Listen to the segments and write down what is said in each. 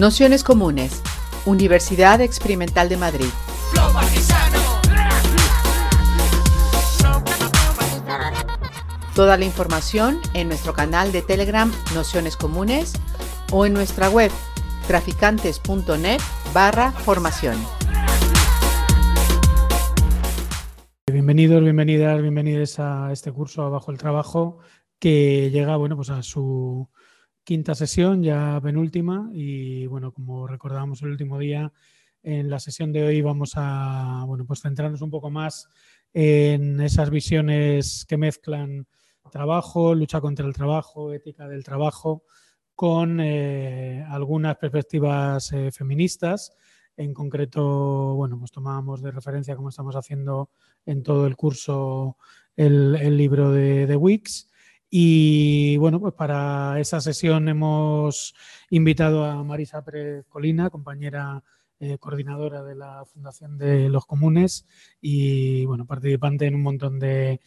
Nociones Comunes, Universidad Experimental de Madrid. Toda la información en nuestro canal de Telegram Nociones Comunes o en nuestra web traficantes.net barra formación. Bienvenidos, bienvenidas, bienvenidos a este curso Abajo el Trabajo que llega bueno, pues a su quinta sesión, ya penúltima, y bueno, como recordábamos el último día, en la sesión de hoy vamos a bueno, pues centrarnos un poco más en esas visiones que mezclan trabajo, lucha contra el trabajo, ética del trabajo, con eh, algunas perspectivas eh, feministas. En concreto, bueno, pues tomábamos de referencia, como estamos haciendo en todo el curso, el, libro de, de Wix. Y bueno, pues para esa sesión hemos invitado a Marisa Pérez Colina, compañera eh, coordinadora de la Fundación de los Comunes y bueno, participante en un montón de,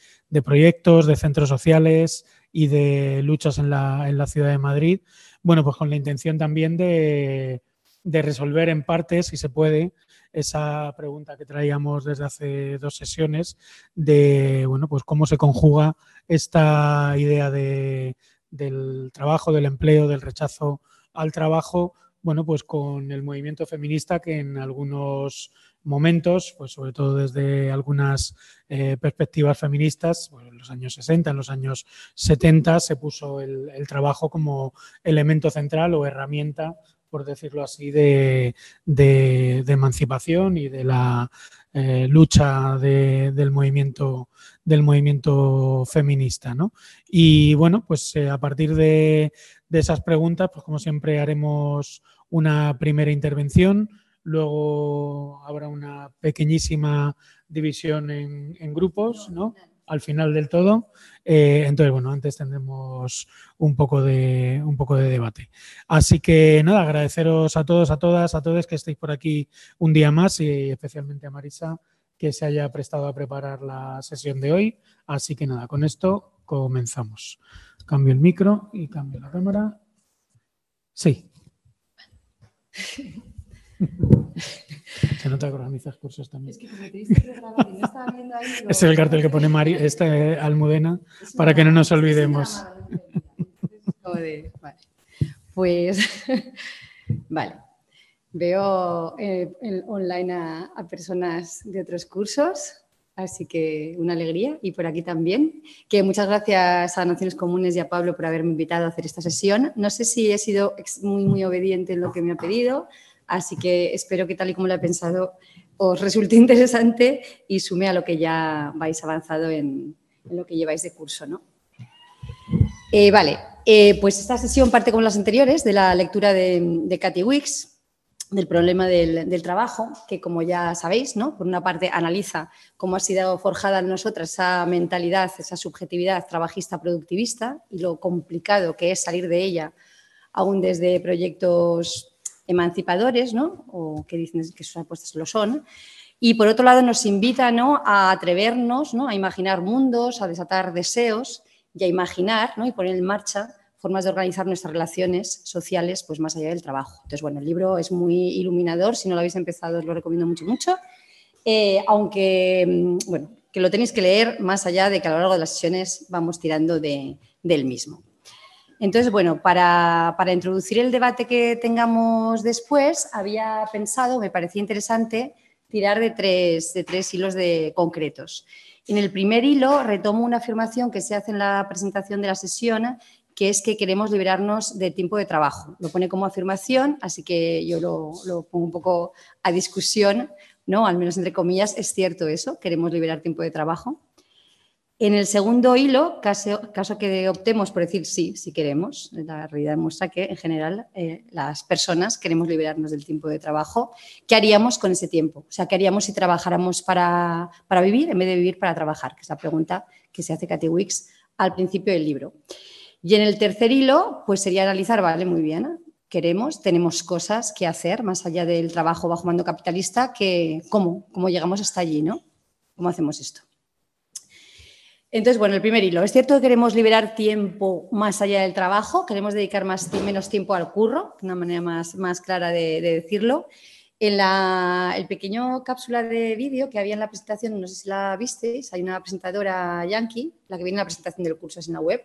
proyectos, de centros sociales y de luchas en la, en la, ciudad de Madrid. Bueno, pues con la intención también de, de resolver en parte, si se puede, esa pregunta que traíamos desde hace dos sesiones de bueno, pues cómo se conjuga esta idea de, del trabajo, del empleo, del rechazo al trabajo, bueno, pues con el movimiento feminista que en algunos momentos, pues sobre todo desde algunas eh, perspectivas feministas, en los años 60, en los años 70, se puso el, trabajo como elemento central o herramienta, por decirlo así, de, de emancipación y de la eh, lucha del, movimiento, del movimiento feminista. ¿no? Y bueno, pues eh, a partir de, esas preguntas, pues como siempre haremos una primera intervención, luego habrá una pequeñísima división en, en grupos, ¿no? Al final del todo. Eh, entonces, bueno, antes tendremos un poco, de, un poco de debate. Así que nada, agradeceros a todos, a todas, a todos que estéis por aquí un día más y especialmente a Marisa que se haya prestado a preparar la sesión de hoy. Así que nada, con esto comenzamos. Cambio el micro y cambio la cámara. Sí. Se nota que organizas cursos también. Es que como te diste no estaba viendo ahí. Este es el cartel que pone Mari, este Almudena, para que no nos olvidemos. Vale. Pues, vale. Veo eh, online a, a, personas de otros cursos, así que una alegría. Y por aquí también, que muchas gracias a Naciones Comunes y a Pablo por haberme invitado a hacer esta sesión. No sé si he sido muy, muy obediente en lo que me ha pedido, Así que espero que tal y como lo he pensado os resulte interesante y sume a lo que ya vais avanzado en, lo que lleváis de curso. ¿no? Eh, vale, eh, pues esta sesión parte como las anteriores de la lectura de, Cathy Wicks, del problema del, trabajo, que como ya sabéis, ¿no? por una parte analiza cómo ha sido forjada en nosotras esa mentalidad, esa subjetividad trabajista productivista y lo complicado que es salir de ella, aún desde proyectos emancipadores, ¿no? o que dicen que sus apuestas lo son. Y por otro lado nos invita ¿no? a atrevernos, ¿no? a imaginar mundos, a desatar deseos y a imaginar ¿no? y poner en marcha formas de organizar nuestras relaciones sociales pues más allá del trabajo. Entonces, bueno, el libro es muy iluminador, si no lo habéis empezado os lo recomiendo mucho, mucho, eh, aunque, mm, bueno, que lo tenéis que leer más allá de que a lo largo de las sesiones vamos tirando de, del mismo. Entonces, bueno, para, introducir el debate que tengamos después, había pensado, me parecía interesante, tirar de tres, de tres hilos de, concretos. En el primer hilo retomo una afirmación que se hace en la presentación de la sesión, que es que queremos liberarnos de tiempo de trabajo. Lo pone como afirmación, así que yo lo, lo pongo un poco a discusión, ¿no? Al menos entre comillas, es cierto eso, queremos liberar tiempo de trabajo. En el segundo hilo, caso, que optemos por decir sí, si queremos, la realidad muestra que en general eh, las personas queremos liberarnos del tiempo de trabajo. ¿Qué haríamos con ese tiempo? O sea, ¿qué haríamos si trabajáramos para, vivir en vez de vivir para trabajar? Que es la pregunta que se hace Cathy Wicks al principio del libro. Y en el tercer hilo, pues sería analizar, vale, muy bien, queremos, tenemos cosas que hacer más allá del trabajo bajo mando capitalista, ¿cómo? ¿Cómo llegamos hasta allí, no? ¿Cómo hacemos esto? Entonces, bueno, el primer hilo. Es cierto que queremos liberar tiempo más allá del trabajo, queremos dedicar más, menos tiempo al curro, una manera más, más clara de, decirlo. En la el pequeño cápsula de vídeo que había en la presentación, no sé si la visteis, hay una presentadora yankee, la que viene en la presentación del curso es en la web,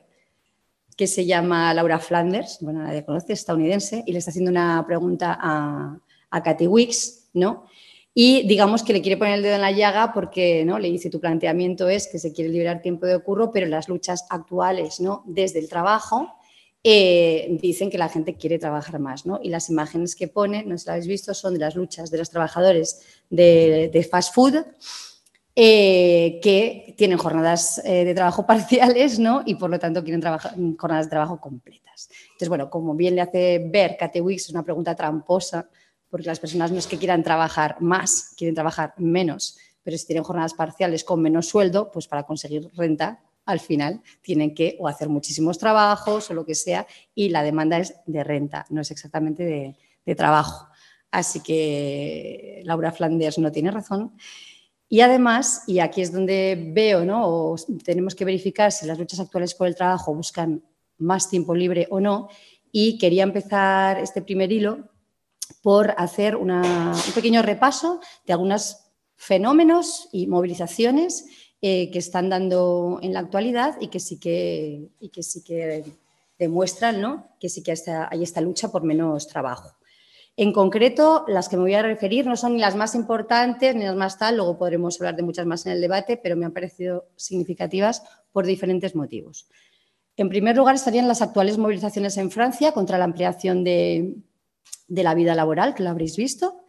que se llama Laura Flanders, bueno, nadie conoce, estadounidense, y le está haciendo una pregunta a, a Katy Wicks, ¿no? Y digamos que le quiere poner el dedo en la llaga porque ¿no? le dice tu planteamiento es que se quiere liberar tiempo de curro, pero las luchas actuales ¿no? desde el trabajo eh, dicen que la gente quiere trabajar más. ¿no? Y las imágenes que pone, no sé si habéis visto, son de las luchas de los trabajadores de, fast food. Eh, que tienen jornadas eh, de trabajo parciales ¿no? y por lo tanto quieren jornadas de trabajo completas. Entonces, bueno, como bien le hace ver Kate Wicks, es una pregunta tramposa, porque las personas no es que quieran trabajar más, quieren trabajar menos, pero si tienen jornadas parciales con menos sueldo, pues para conseguir renta al final tienen que o hacer muchísimos trabajos o lo que sea y la demanda es de renta, no es exactamente de, trabajo. Así que Laura Flanders no tiene razón. Y además, y aquí es donde veo, ¿no? tenemos que verificar si las luchas actuales por el trabajo buscan más tiempo libre o no. Y quería empezar este primer hilo por hacer un pequeño repaso de algunos fenómenos y movilizaciones eh, que están dando en la actualidad y que sí que, y que, sí que demuestran ¿no? que sí que hay esta lucha por menos trabajo. En concreto, las que me voy a referir no son ni las más importantes ni las más tal, luego podremos hablar de muchas más en el debate, pero me han parecido significativas por diferentes motivos. En primer lugar, estarían las actuales movilizaciones en Francia contra la ampliación de, de la vida laboral, que lo habréis visto,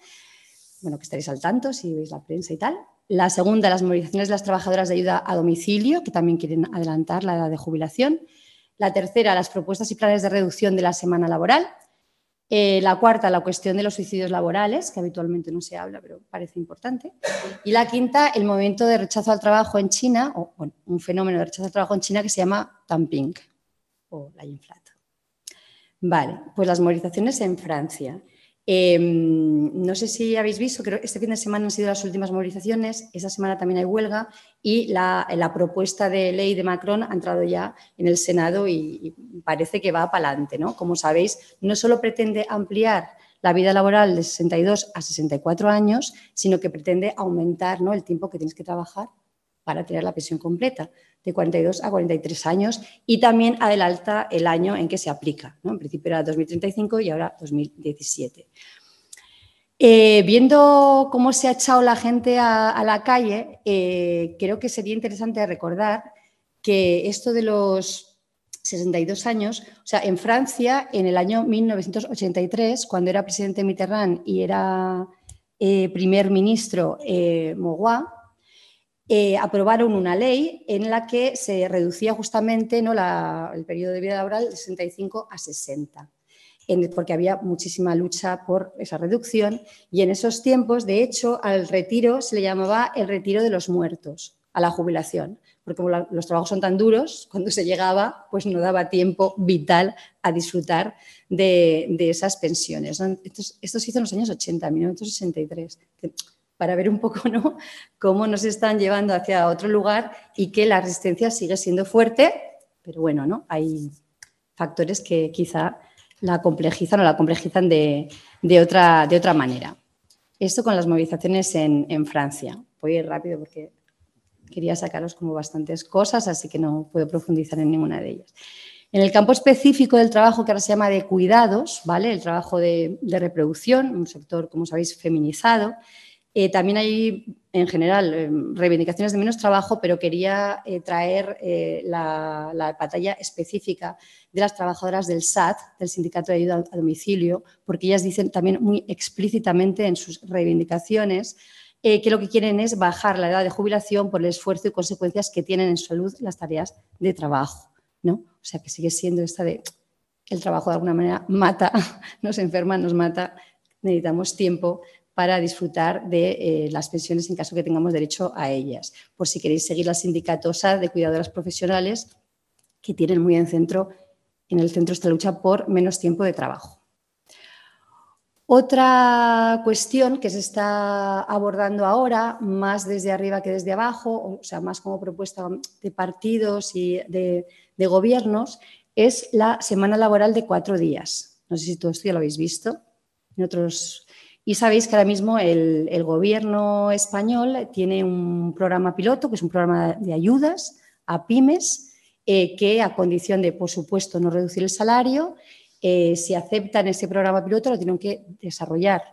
bueno, que estaréis al tanto si veis la prensa y tal. La segunda, las movilizaciones de las trabajadoras de ayuda a domicilio, que también quieren adelantar la edad de jubilación. La tercera, las propuestas y planes de reducción de la semana laboral. Eh, la cuarta, la cuestión de los suicidios laborales, que habitualmente no se habla, pero parece importante. Y la quinta, el movimiento de rechazo al trabajo en China, o un fenómeno de rechazo al trabajo en China que se llama dumping o la inflación. Vale, pues las movilizaciones en Francia. Em, no sé si habéis visto, creo que este fin de semana han sido las últimas movilizaciones, esa semana también hay huelga y la, propuesta de ley de Macron ha entrado ya en el Senado y, parece que va para adelante. ¿no? Como sabéis, no solo pretende ampliar la vida laboral de 62 a 64 años, sino que pretende aumentar ¿no? el tiempo que tienes que trabajar para tener la pensión completa, de 42 a 43 años, y también adelanta el año en que se aplica. En principio era 2035 y ahora 2017. Eh, viendo cómo se ha echado la gente a, la calle, eh, creo que sería interesante recordar que esto de los 62 años, o sea, en Francia, en el año 1983, cuando era presidente Mitterrand y era eh, primer ministro Mogua, eh, aprobaron una ley en la que se reducía justamente ¿no? el periodo de vida laboral de 65 a 60, porque había muchísima lucha por esa reducción y en esos tiempos, de hecho, al retiro se le llamaba el retiro de los muertos, a la jubilación, porque como los trabajos son tan duros, cuando se llegaba, pues no daba tiempo vital a disfrutar de, esas pensiones. Esto, se hizo en los años 80, 1963 para ver un poco ¿no? cómo nos están llevando hacia otro lugar y que la resistencia sigue siendo fuerte, pero bueno, ¿no? hay factores que quizá la complejizan o la complejizan de, otra, de otra manera. Esto con las movilizaciones en, Francia. Voy a ir rápido porque quería sacaros como bastantes cosas, así que no puedo profundizar en ninguna de ellas. En el campo específico del trabajo que ahora se llama de cuidados, ¿vale? El trabajo de, de reproducción, un sector, como sabéis, feminizado, eh, también hay, en general, eh, reivindicaciones de menos trabajo, pero quería eh, traer la, la, batalla específica de las trabajadoras del SAT, del Sindicato de Ayuda a Domicilio, porque ellas dicen también muy explícitamente en sus reivindicaciones que lo que quieren es bajar la edad de jubilación por el esfuerzo y consecuencias que tienen en salud las tareas de trabajo. ¿no? O sea, que sigue siendo esta de el trabajo de alguna manera mata, nos enferma, nos mata, necesitamos tiempo para disfrutar de eh, las pensiones en caso que tengamos derecho a ellas. Por si queréis seguir la sindicatosa de cuidadoras profesionales que tienen muy en, centro, en el centro esta lucha por menos tiempo de trabajo. Otra cuestión que se está abordando ahora, más desde arriba que desde abajo, o sea, más como propuesta de partidos y de, gobiernos, es la semana laboral de cuatro días. No sé si todo esto ya lo habéis visto. Y sabéis que ahora mismo el, gobierno español tiene un programa piloto, que es un programa de ayudas a pymes, eh, que a condición de, por supuesto, no reducir el salario eh, si aceptan ese programa piloto, lo tienen que desarrollar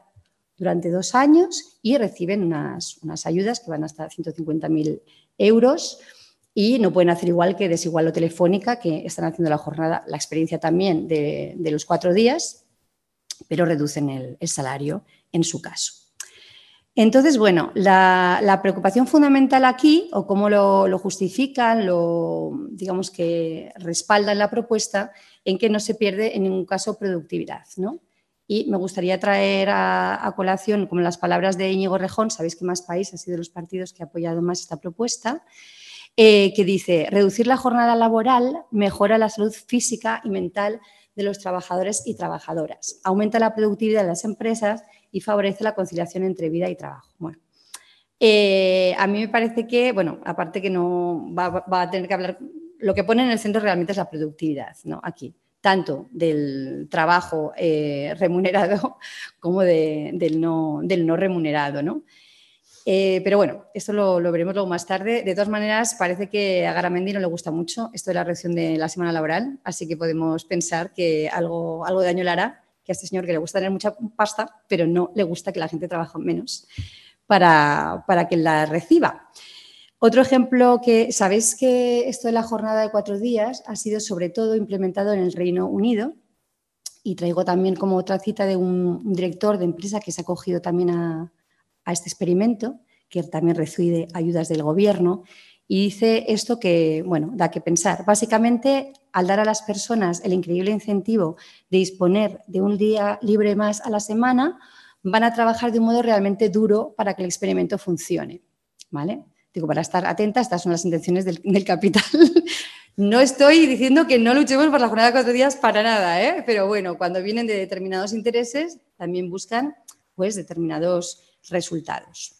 durante dos años y reciben unas, ayudas que van hasta 150.000 euros y no pueden hacer igual que Desigual o Telefónica, que están haciendo la jornada, la experiencia también de, los cuatro días, pero reducen el, salario en su caso. Entonces, bueno, la, preocupación fundamental aquí, o cómo lo, justifican, lo, digamos que respaldan la propuesta, en que no se pierde en ningún caso productividad. ¿no? Y me gustaría traer a, colación, como las palabras de Íñigo Rejón, sabéis que Más País ha sido de los partidos que ha apoyado más esta propuesta, eh, que dice, reducir la jornada laboral mejora la salud física y mental de los trabajadores y trabajadoras, aumenta la productividad de las empresas y favorece la conciliación entre vida y trabajo. Bueno, eh, a mí me parece que, bueno, aparte que no va, a tener que hablar lo que pone en el centro realmente es la productividad, ¿no? Aquí, tanto del trabajo eh, remunerado como del, no, del, no, remunerado, ¿no? Eh, pero bueno, esto lo, veremos luego más tarde. De todas maneras, parece que a Garamendi no le gusta mucho esto de la reducción de la semana laboral, así que podemos pensar que algo, algo de daño le hará, que a este señor que le gusta tener mucha pasta, pero no le gusta que la gente trabaje menos para, para que la reciba. Otro ejemplo que sabéis que esto de la jornada de cuatro días ha sido sobre todo implementado en el Reino Unido y traigo también como otra cita de un, director de empresa que se ha acogido también a, este experimento, que también recibe ayudas del gobierno y dice esto que, bueno, da que pensar. Básicamente, al dar a las personas el increíble incentivo de disponer de un día libre más a la semana, van a trabajar de un modo realmente duro para que el experimento funcione. ¿Vale? Digo, para estar atenta, estas son las intenciones del, capital. no estoy diciendo que no luchemos por la jornada de cuatro días para nada, ¿eh? pero bueno, cuando vienen de determinados intereses, también buscan pues, determinados resultados.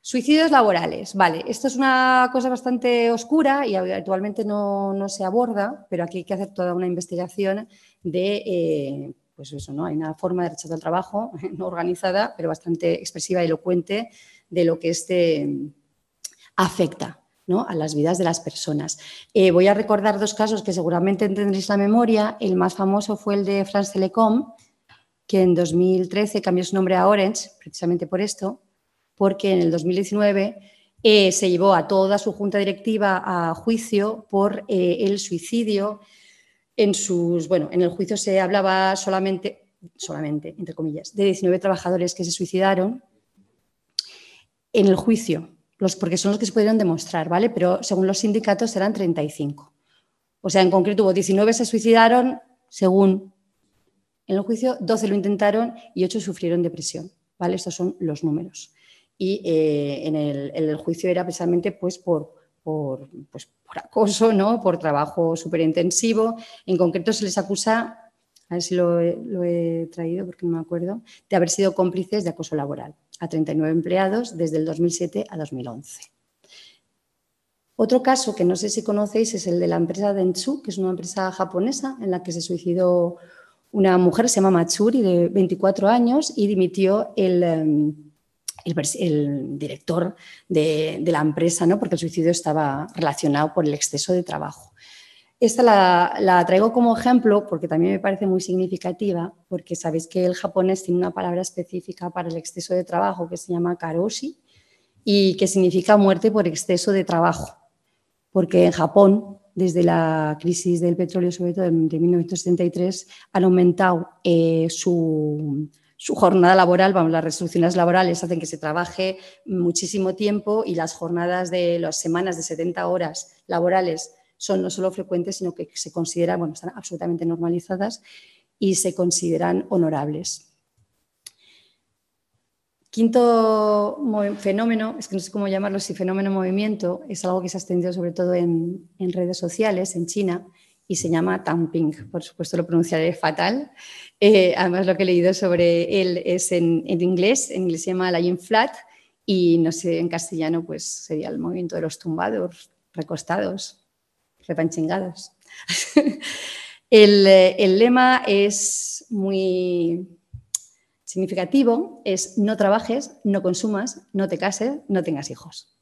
Suicidios laborales. Vale, esto es una cosa bastante oscura y actualmente no, se aborda, pero aquí hay que hacer toda una investigación de, eh, pues eso, ¿no? Hay una forma de rechazo al trabajo no organizada, pero bastante expresiva y elocuente de lo que este afecta a las vidas de las personas. Eh, voy a recordar dos casos que seguramente tendréis la memoria. El más famoso fue el de France Telecom, que en 2013 cambió su nombre a Orange, precisamente por esto, porque en el 2019 eh, se llevó a toda su junta directiva a juicio por eh, el suicidio. En, sus, bueno, en el juicio se hablaba solamente, solamente, entre comillas, de 19 trabajadores que se suicidaron. En el juicio porque son los que se pudieron demostrar, ¿vale? Pero según los sindicatos eran 35. O sea, en concreto hubo 19 se suicidaron, según en el juicio, 12 lo intentaron y 8 sufrieron depresión, ¿vale? Estos son los números. Y eh, en, el, juicio era precisamente pues, por, por, pues, por acoso, ¿no? por trabajo súper intensivo. En concreto se les acusa, a ver si lo he traído porque no me acuerdo, de haber sido cómplices de acoso laboral a 39 empleados desde el 2007 a 2011. Otro caso que no sé si conocéis es el de la empresa Dentsu, que es una empresa japonesa en la que se suicidó una mujer, se llama Matsuri, de 24 años, y dimitió el, em, el, director de, la empresa, ¿no? porque el suicidio estaba relacionado por el exceso de trabajo. Esta la, traigo como ejemplo porque también me parece muy significativa, porque sabéis que el japonés tiene una palabra específica para el exceso de trabajo que se llama karoshi y que significa muerte por exceso de trabajo. Porque en Japón, desde la crisis del petróleo, sobre todo de 1973, han aumentado eh, su, su jornada laboral, vamos, las resoluciones laborales hacen que se trabaje muchísimo tiempo y las jornadas de las semanas de 70 horas laborales son no solo frecuentes, sino que se consideran, bueno, están absolutamente normalizadas y se consideran honorables. Quinto fenómeno, es que no sé cómo llamarlo, si fenómeno movimiento, es algo que se ha extendido sobre todo en, redes sociales, en China, y se llama Tamping. Por supuesto lo pronunciaré fatal. Eh, además lo que he leído sobre él es en, inglés, en inglés se llama Lying Flat y no sé, en castellano pues sería el movimiento de los tumbados, recostados, repanchingados. el, el lema es muy significativo, es no trabajes, no consumas, no te cases, no tengas hijos.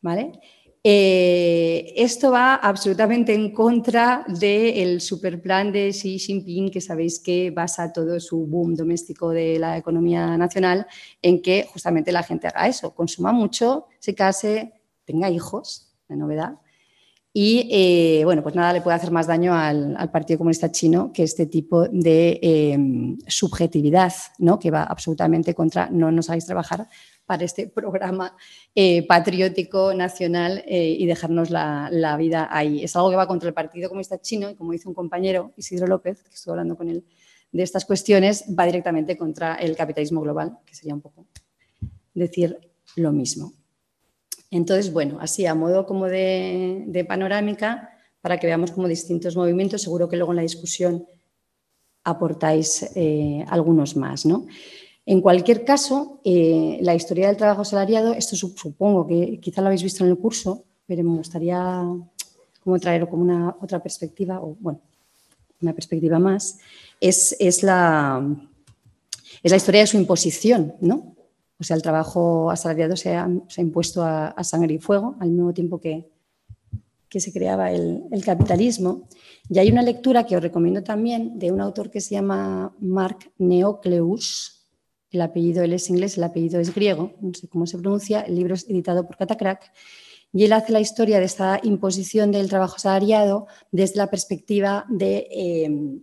¿Vale? Eh, esto va absolutamente en contra del superplan de Xi Jinping, que sabéis que basa todo su boom doméstico de la economía nacional en que justamente la gente haga eso, consuma mucho, se case, tenga hijos, la novedad. Y eh, bueno, pues nada le puede hacer más daño al, Partido Comunista Chino que este tipo de em, subjetividad, ¿no? que va absolutamente contra no nos hagáis trabajar para este programa eh, patriótico nacional eh, y dejarnos la, vida ahí. Es algo que va contra el Partido Comunista Chino y como dice un compañero, Isidro López, que estuve hablando con él de estas cuestiones, va directamente contra el capitalismo global, que sería un poco decir lo mismo. Entonces, bueno, así a modo como de, panorámica, para que veamos como distintos movimientos, seguro que luego en la discusión aportáis eh, algunos más, ¿no? En cualquier caso, eh, la historia del trabajo asalariado, esto supongo que quizá lo habéis visto en el curso, pero me gustaría como traer como una otra perspectiva, o bueno, una perspectiva más, es, la, es la historia de su imposición, ¿no? O sea, el trabajo asalariado se ha, impuesto a, sangre y fuego al mismo tiempo que, que se creaba el, capitalismo. Y hay una lectura que os recomiendo también de un autor que se llama Mark Neocleus, el apellido él es inglés, el apellido es griego, no sé cómo se pronuncia, el libro es editado por Catacrack, y él hace la historia de esta imposición del trabajo salariado desde la perspectiva de em,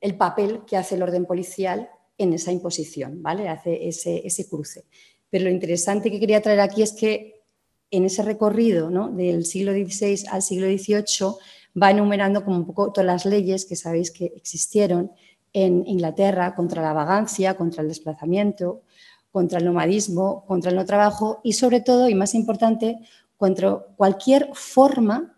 el papel que hace el orden policial en esa imposición, ¿vale? Hace ese, cruce. Pero lo interesante que quería traer aquí es que en ese recorrido ¿no? del siglo XVI al siglo XVIII va enumerando como un poco todas las leyes que sabéis que existieron en Inglaterra contra la vagancia, contra el desplazamiento, contra el nomadismo, contra el no trabajo y sobre todo, y más importante, contra cualquier forma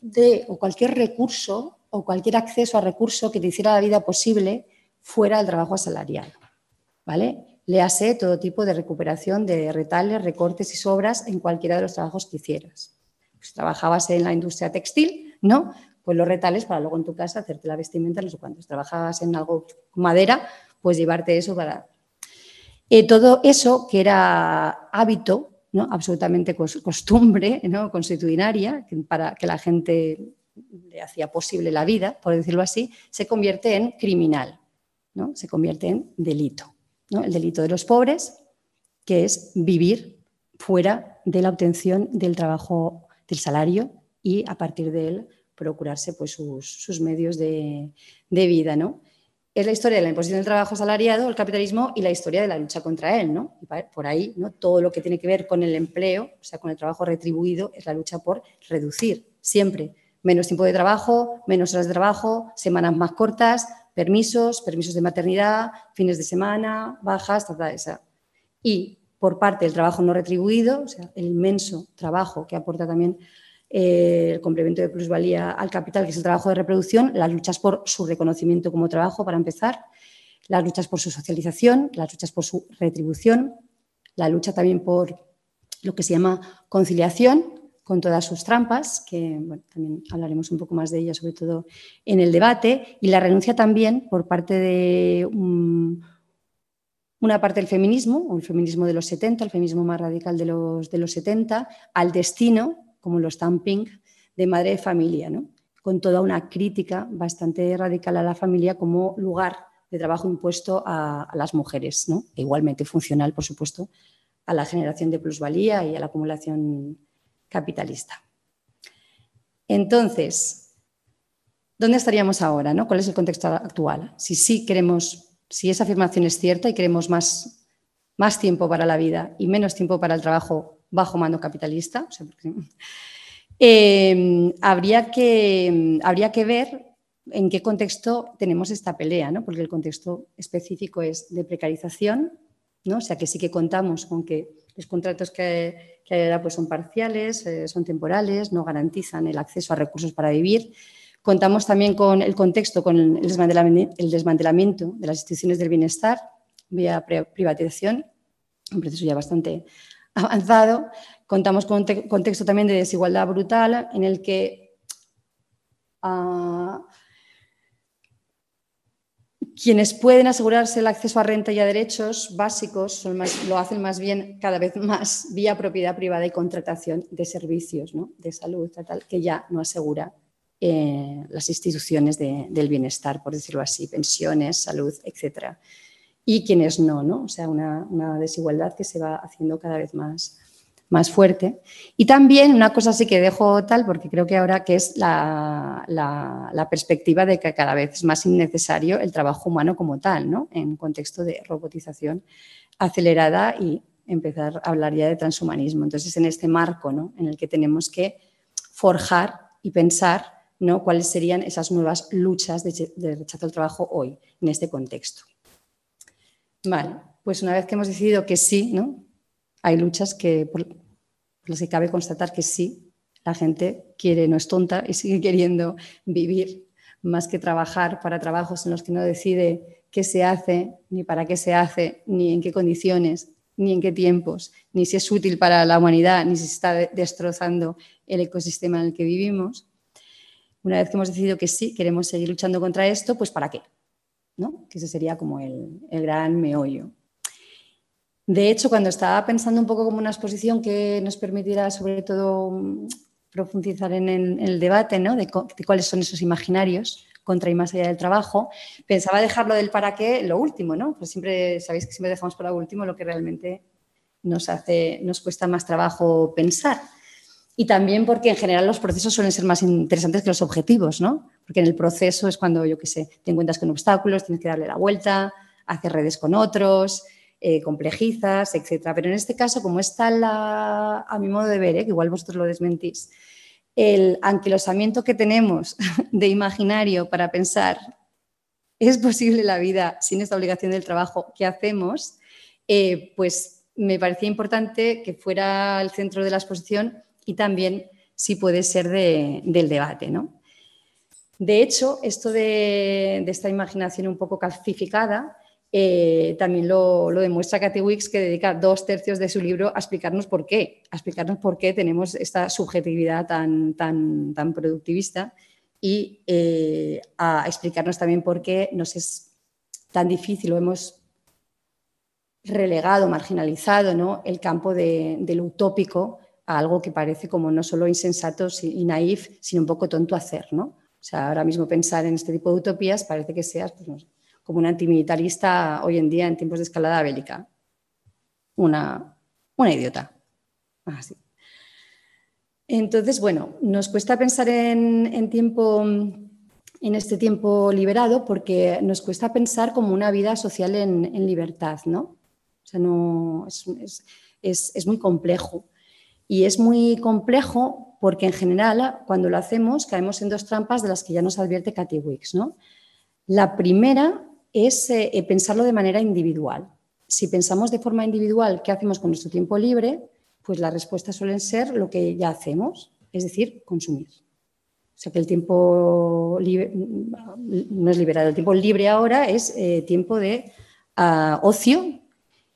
de o cualquier recurso o cualquier acceso a recurso que te hiciera la vida posible fuera del trabajo asalariado. ¿Vale? Léase todo tipo de recuperación de retales, recortes y sobras en cualquiera de los trabajos que hicieras. Si trabajabas en la industria textil, ¿no? pues los retales para luego en tu casa hacerte la vestimenta, no sé cuántos. Trabajabas en algo madera, pues llevarte eso para... Eh, todo eso que era hábito, ¿no? absolutamente costumbre ¿no? constitucionaria, para que la gente le hacía posible la vida, por decirlo así, se convierte en criminal, ¿no? se convierte en delito. El delito de los pobres, que es vivir fuera de la obtención del trabajo, del salario y a partir de él procurarse pues, sus, medios de, vida. ¿no? Es la historia de la imposición del trabajo asalariado, el capitalismo y la historia de la lucha contra él. ¿no? por ahí, ¿no? todo lo que tiene que ver con el empleo, o sea, con el trabajo retribuido, es la lucha por reducir siempre menos tiempo de trabajo, menos horas de trabajo, semanas más cortas, permisos, permisos de maternidad, fines de semana, bajas, toda esa. Y por parte del trabajo no retribuido, o sea, el inmenso trabajo que aporta también el complemento de plusvalía al capital, que es el trabajo de reproducción, las luchas por su reconocimiento como trabajo, para empezar, las luchas por su socialización, las luchas por su retribución, la lucha también por lo que se llama conciliación, con todas sus trampas, que también hablaremos un poco más de ellas, sobre todo en el debate, y la renuncia también por parte de una parte del feminismo, o el feminismo de los 70, el feminismo más radical de los, de los 70, al destino como los stamping de madre de familia, ¿no? con toda una crítica bastante radical a la familia como lugar de trabajo impuesto a, las mujeres, ¿no? E igualmente funcional, por supuesto, a la generación de plusvalía y a la acumulación capitalista. Entonces, ¿dónde estaríamos ahora? ¿no? ¿Cuál es el contexto actual? Si sí queremos, si esa afirmación es cierta y queremos más, más tiempo para la vida y menos tiempo para el trabajo bajo mando capitalista. Em, habría, que, habría que ver en qué contexto tenemos esta pelea, ¿no? porque el contexto específico es de precarización ¿no? O sea que sí que contamos con que los contratos que, que hay ahora pues son parciales, eh, son temporales, no garantizan el acceso a recursos para vivir. Contamos también con el contexto, con el desmantelamiento, de las instituciones del bienestar vía privatización, un proceso ya bastante avanzado. Contamos con un contexto también de desigualdad brutal en el que ah, quienes pueden asegurarse el acceso a renta y a derechos básicos lo hacen más bien cada vez más vía propiedad privada y contratación de servicios de salud, tal, que ya no asegura eh, las instituciones del bienestar, por decirlo así, pensiones, salud, etc. Y quienes no, ¿no? O sea, una desigualdad que se va haciendo cada vez más, más fuerte. Y también una cosa sí que dejo tal, porque creo que ahora que es la, la, perspectiva de que cada vez es más innecesario el trabajo humano como tal, ¿no? en contexto de robotización acelerada y empezar a hablar ya de transhumanismo. Entonces, en este marco ¿no? en el que tenemos que forjar y pensar ¿no? cuáles serían esas nuevas luchas de, rechazo al trabajo hoy, en este contexto. Vale, pues una vez que hemos decidido que sí, ¿no? hay luchas que, las que cabe constatar que sí, la gente quiere, no es tonta y sigue queriendo vivir más que trabajar para trabajos en los que no decide qué se hace, ni para qué se hace, ni en qué condiciones, ni en qué tiempos, ni si es útil para la humanidad, ni si está destrozando el ecosistema en el que vivimos. Una vez que hemos decidido que sí, queremos seguir luchando contra esto, pues ¿para qué? ¿No? Que ese sería como el, el gran meollo. De hecho, cuando estaba pensando un poco como una exposición que nos permitirá sobre todo profundizar en el, debate ¿no? de, cuáles son esos imaginarios contra y más allá del trabajo, pensaba dejarlo del para qué lo último, ¿no? Pues siempre, sabéis que siempre dejamos para lo último lo que realmente nos hace, nos cuesta más trabajo pensar. Y también porque en general los procesos suelen ser más interesantes que los objetivos, ¿no? Porque en el proceso es cuando, yo qué sé, te encuentras con obstáculos, tienes que darle la vuelta, hacer redes con otros, eh, complejizas, etcétera. Pero en este caso, como está la, a mi modo de ver, ¿eh? que igual vosotros lo desmentís, el anquilosamiento que tenemos de imaginario para pensar ¿es posible la vida sin esta obligación del trabajo? ¿Qué hacemos? Eh, pues me parecía importante que fuera el centro de la exposición y también si puede ser del debate. ¿no? De hecho, esto de, esta imaginación un poco calcificada eh, también lo, demuestra Cathy Wicks, que dedica dos tercios de su libro a explicarnos por qué, a explicarnos por qué tenemos esta subjetividad tan, tan, tan productivista y eh, a explicarnos también por qué nos es tan difícil o hemos relegado, marginalizado ¿no? el campo de, lo utópico a algo que parece como no solo insensato y naif, sino un poco tonto hacer. ¿no? O sea, ahora mismo pensar en este tipo de utopías parece que seas, pues, no como una antimilitarista hoy en día en tiempos de escalada bélica. Una, una idiota. Así. Entonces, bueno, nos cuesta pensar en, tiempo, en este tiempo liberado porque nos cuesta pensar como una vida social en, libertad, ¿no? O sea, no, es, es, muy complejo. Y es muy complejo porque en general, cuando lo hacemos, caemos en dos trampas de las que ya nos advierte Cathy Wicks, ¿no? La primera es eh, eh, pensarlo de manera individual. Si pensamos de forma individual qué hacemos con nuestro tiempo libre, pues la respuesta suelen ser lo que ya hacemos, es decir, consumir. O sea que el tiempo libre no es liberado, el tiempo libre ahora es eh, tiempo de ah, ocio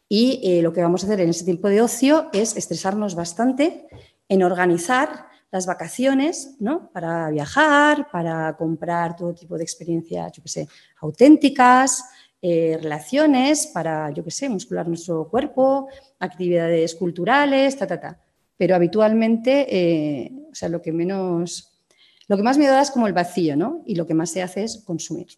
y lo que vamos a hacer en ese tiempo de ocio es estresarnos bastante en organizar las vacaciones, ¿no? Para viajar, para comprar todo tipo de experiencias, yo qué sé, auténticas, eh, relaciones, para, yo qué sé, muscular nuestro cuerpo, actividades culturales, ta, ta, ta. Pero habitualmente, eh, o sea, lo que menos, lo que más me da es como el vacío, ¿no? Y lo que más se hace es consumir.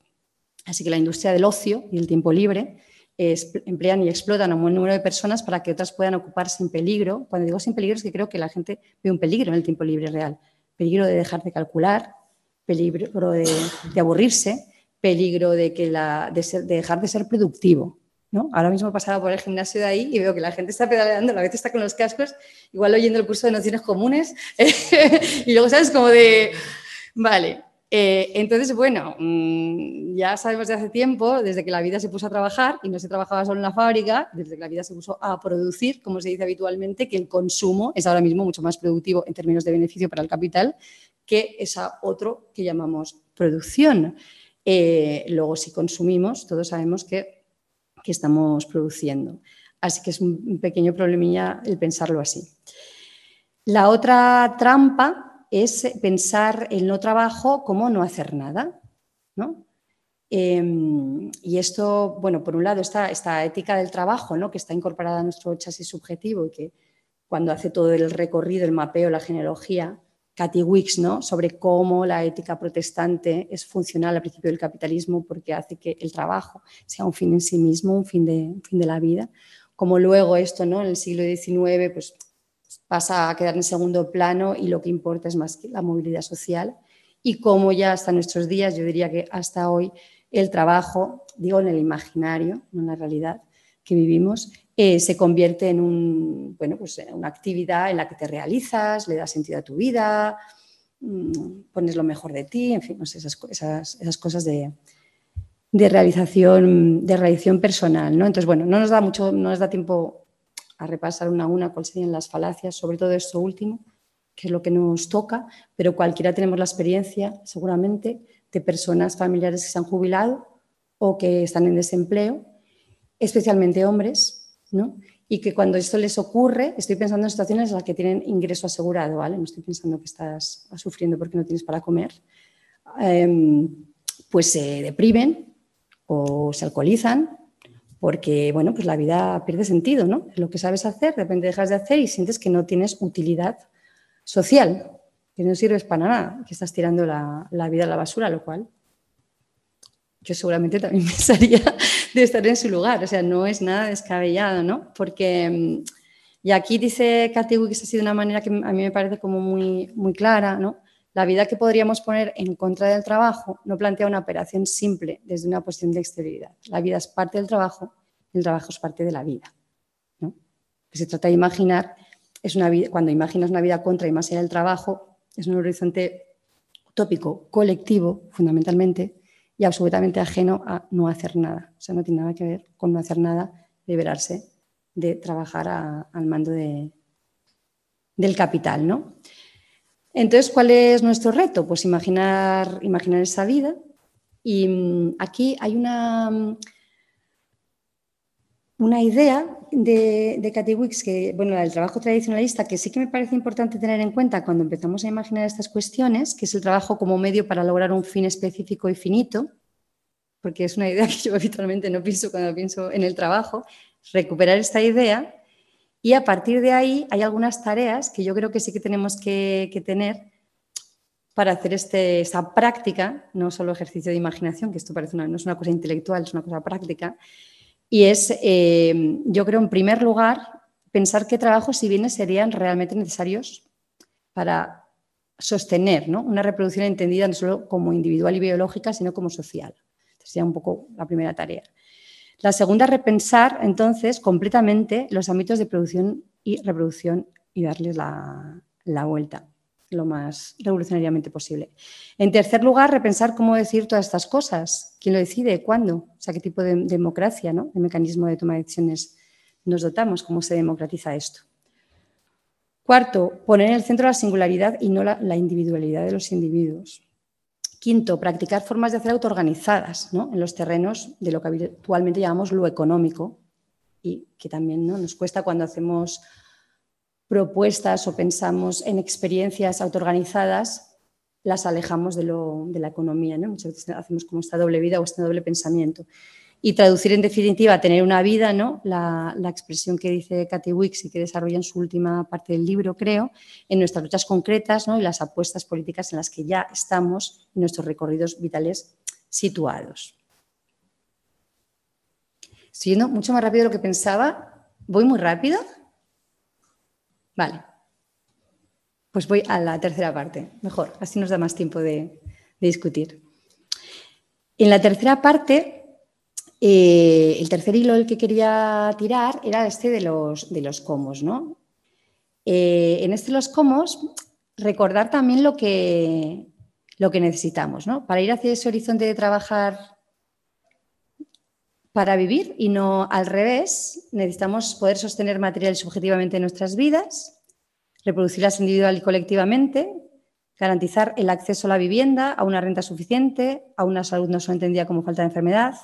Así que la industria del ocio y el tiempo libre emplean y explotan a un buen número de personas para que otras puedan ocupar sin peligro. Cuando digo sin peligro es que creo que la gente ve un peligro en el tiempo libre real. Peligro de dejar de calcular, peligro de, aburrirse, peligro de, que la, de, dejar de ser productivo. Ahora mismo pasaba por el gimnasio de ahí y veo que la gente está pedaleando, la vez está con los cascos, igual oyendo el curso de nociones comunes, y luego sabes como de, vale, Eh, entonces, bueno, mm, ya sabemos de hace tiempo, desde que la vida se puso a trabajar, y no se trabajaba solo en la fábrica, desde que la vida se puso a producir, como se dice habitualmente, que el consumo es ahora mismo mucho más productivo en términos de beneficio para el capital que esa otro que llamamos producción. Eh, luego, si consumimos, todos sabemos que, que estamos produciendo. Así que es un pequeño problemilla el pensarlo así. La otra trampa es pensar el no trabajo como no hacer nada. ¿no? Em, y esto, bueno, por un lado está esta ética del trabajo, ¿no? que está incorporada a nuestro chasis subjetivo y que cuando hace todo el recorrido, el mapeo, la genealogía, Cathy Wicks, ¿no? sobre cómo la ética protestante es funcional al principio del capitalismo porque hace que el trabajo sea un fin en sí mismo, un fin de, un fin de la vida. Como luego esto ¿no? en el siglo XIX pues, pasa a quedar en segundo plano y lo que importa es más que la movilidad social. Y como ya hasta nuestros días, yo diría que hasta hoy, el trabajo, digo en el imaginario, no en la realidad que vivimos, eh, se convierte en, un, bueno, pues una actividad en la que te realizas, le das sentido a tu vida, mm, pones lo mejor de ti, en fin, esas, cosas de, de, realización, de realización personal. ¿no? Entonces, bueno, no nos da mucho, no nos da tiempo a repasar una a una cuáles serían las falacias, sobre todo esto último, que es lo que nos toca, pero cualquiera tenemos la experiencia, seguramente, de personas familiares que se han jubilado o que están en desempleo, especialmente hombres, ¿no? Y que cuando esto les ocurre, estoy pensando en situaciones en las que tienen ingreso asegurado, ¿vale? No estoy pensando que estás sufriendo porque no tienes para comer, em, pues se deprimen o se alcoholizan porque bueno, pues la vida pierde sentido, ¿no? Lo que sabes hacer, de repente dejas de hacer y sientes que no tienes utilidad social, que no sirves para nada, que estás tirando la, vida a la basura, lo cual yo seguramente también pensaría de estar en su lugar, o sea, no es nada descabellado, ¿no? Porque, mm, y aquí dice Cathy que ha sido una manera que a mí me parece como muy, muy clara, ¿no? La vida que podríamos poner en contra del trabajo no plantea una operación simple desde una posición de exterioridad. La vida es parte del trabajo el trabajo es parte de la vida. ¿no? se trata de imaginar, es una vida, cuando imaginas una vida contra y más allá del trabajo, es un horizonte utópico, colectivo, fundamentalmente, y absolutamente ajeno a no hacer nada. O sea, no tiene nada que ver con no hacer nada, liberarse de trabajar al mando de, del capital. ¿no? Entonces, ¿cuál es nuestro reto? Pues imaginar, esa vida. Y mm, aquí hay una, mm, una idea de, de Wicks, que, bueno, del trabajo tradicionalista, que sí que me parece importante tener en cuenta cuando empezamos a imaginar estas cuestiones, que es el trabajo como medio para lograr un fin específico y finito, porque es una idea que yo habitualmente no pienso cuando pienso en el trabajo, recuperar esta idea y a partir de ahí hay algunas tareas que yo creo que sí que tenemos que, tener para hacer esta práctica, no solo ejercicio de imaginación, que esto parece no es una cosa intelectual, es una cosa práctica, y es, eh, yo creo, en primer lugar, pensar qué trabajos y bienes serían realmente necesarios para sostener una reproducción entendida no solo como individual y biológica, sino como social. sería un poco la primera tarea. La segunda, repensar entonces completamente los ámbitos de producción y reproducción y darles la, vuelta lo más revolucionariamente posible. En tercer lugar, repensar cómo decir todas estas cosas. ¿Quién lo decide? ¿Cuándo? O sea, qué tipo de democracia, ¿no? de mecanismo de toma de decisiones nos dotamos, cómo se democratiza esto. Cuarto, poner en el centro la singularidad y no la individualidad de los individuos. Quinto, practicar formas de hacer autoorganizadas en los terrenos de lo que habitualmente llamamos lo económico y que también ¿no? nos cuesta cuando hacemos propuestas o pensamos en experiencias autoorganizadas, las alejamos de, de la economía. ¿no? Muchas veces hacemos como esta doble vida o este doble pensamiento y traducir en definitiva tener una vida, ¿no? La, expresión que dice Cathy Wicks y que desarrolla en su última parte del libro, creo, en nuestras luchas concretas ¿no? y las apuestas políticas en las que ya estamos en nuestros recorridos vitales situados. Estoy yendo mucho más rápido de lo que pensaba. ¿Voy muy rápido? Vale. Pues voy a la tercera parte. Mejor, así nos da más tiempo de, de discutir. En la tercera parte eh, el tercer hilo el que quería tirar era este de los, de los comos, ¿no? Eh, en este de los comos, recordar también lo que, lo que necesitamos, ¿no? Para ir hacia ese horizonte de trabajar para vivir y no al revés, necesitamos poder sostener material subjetivamente nuestras vidas, reproducirlas individual y colectivamente, garantizar el acceso a la vivienda, a una renta suficiente, a una salud no solo entendida como falta de enfermedad.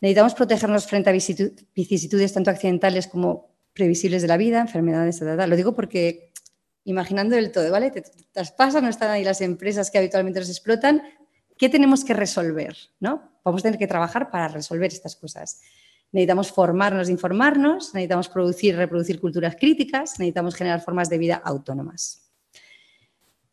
Necesitamos protegernos frente a vicisitudes tanto accidentales como previsibles de la vida, enfermedades, etc. Lo digo porque imaginando el todo, ¿vale? Te traspasan, no están ahí las empresas que habitualmente nos explotan. ¿Qué tenemos que resolver? ¿no? Vamos a tener que trabajar para resolver estas cosas. Necesitamos formarnos, informarnos, necesitamos producir y reproducir culturas críticas, necesitamos generar formas de vida autónomas.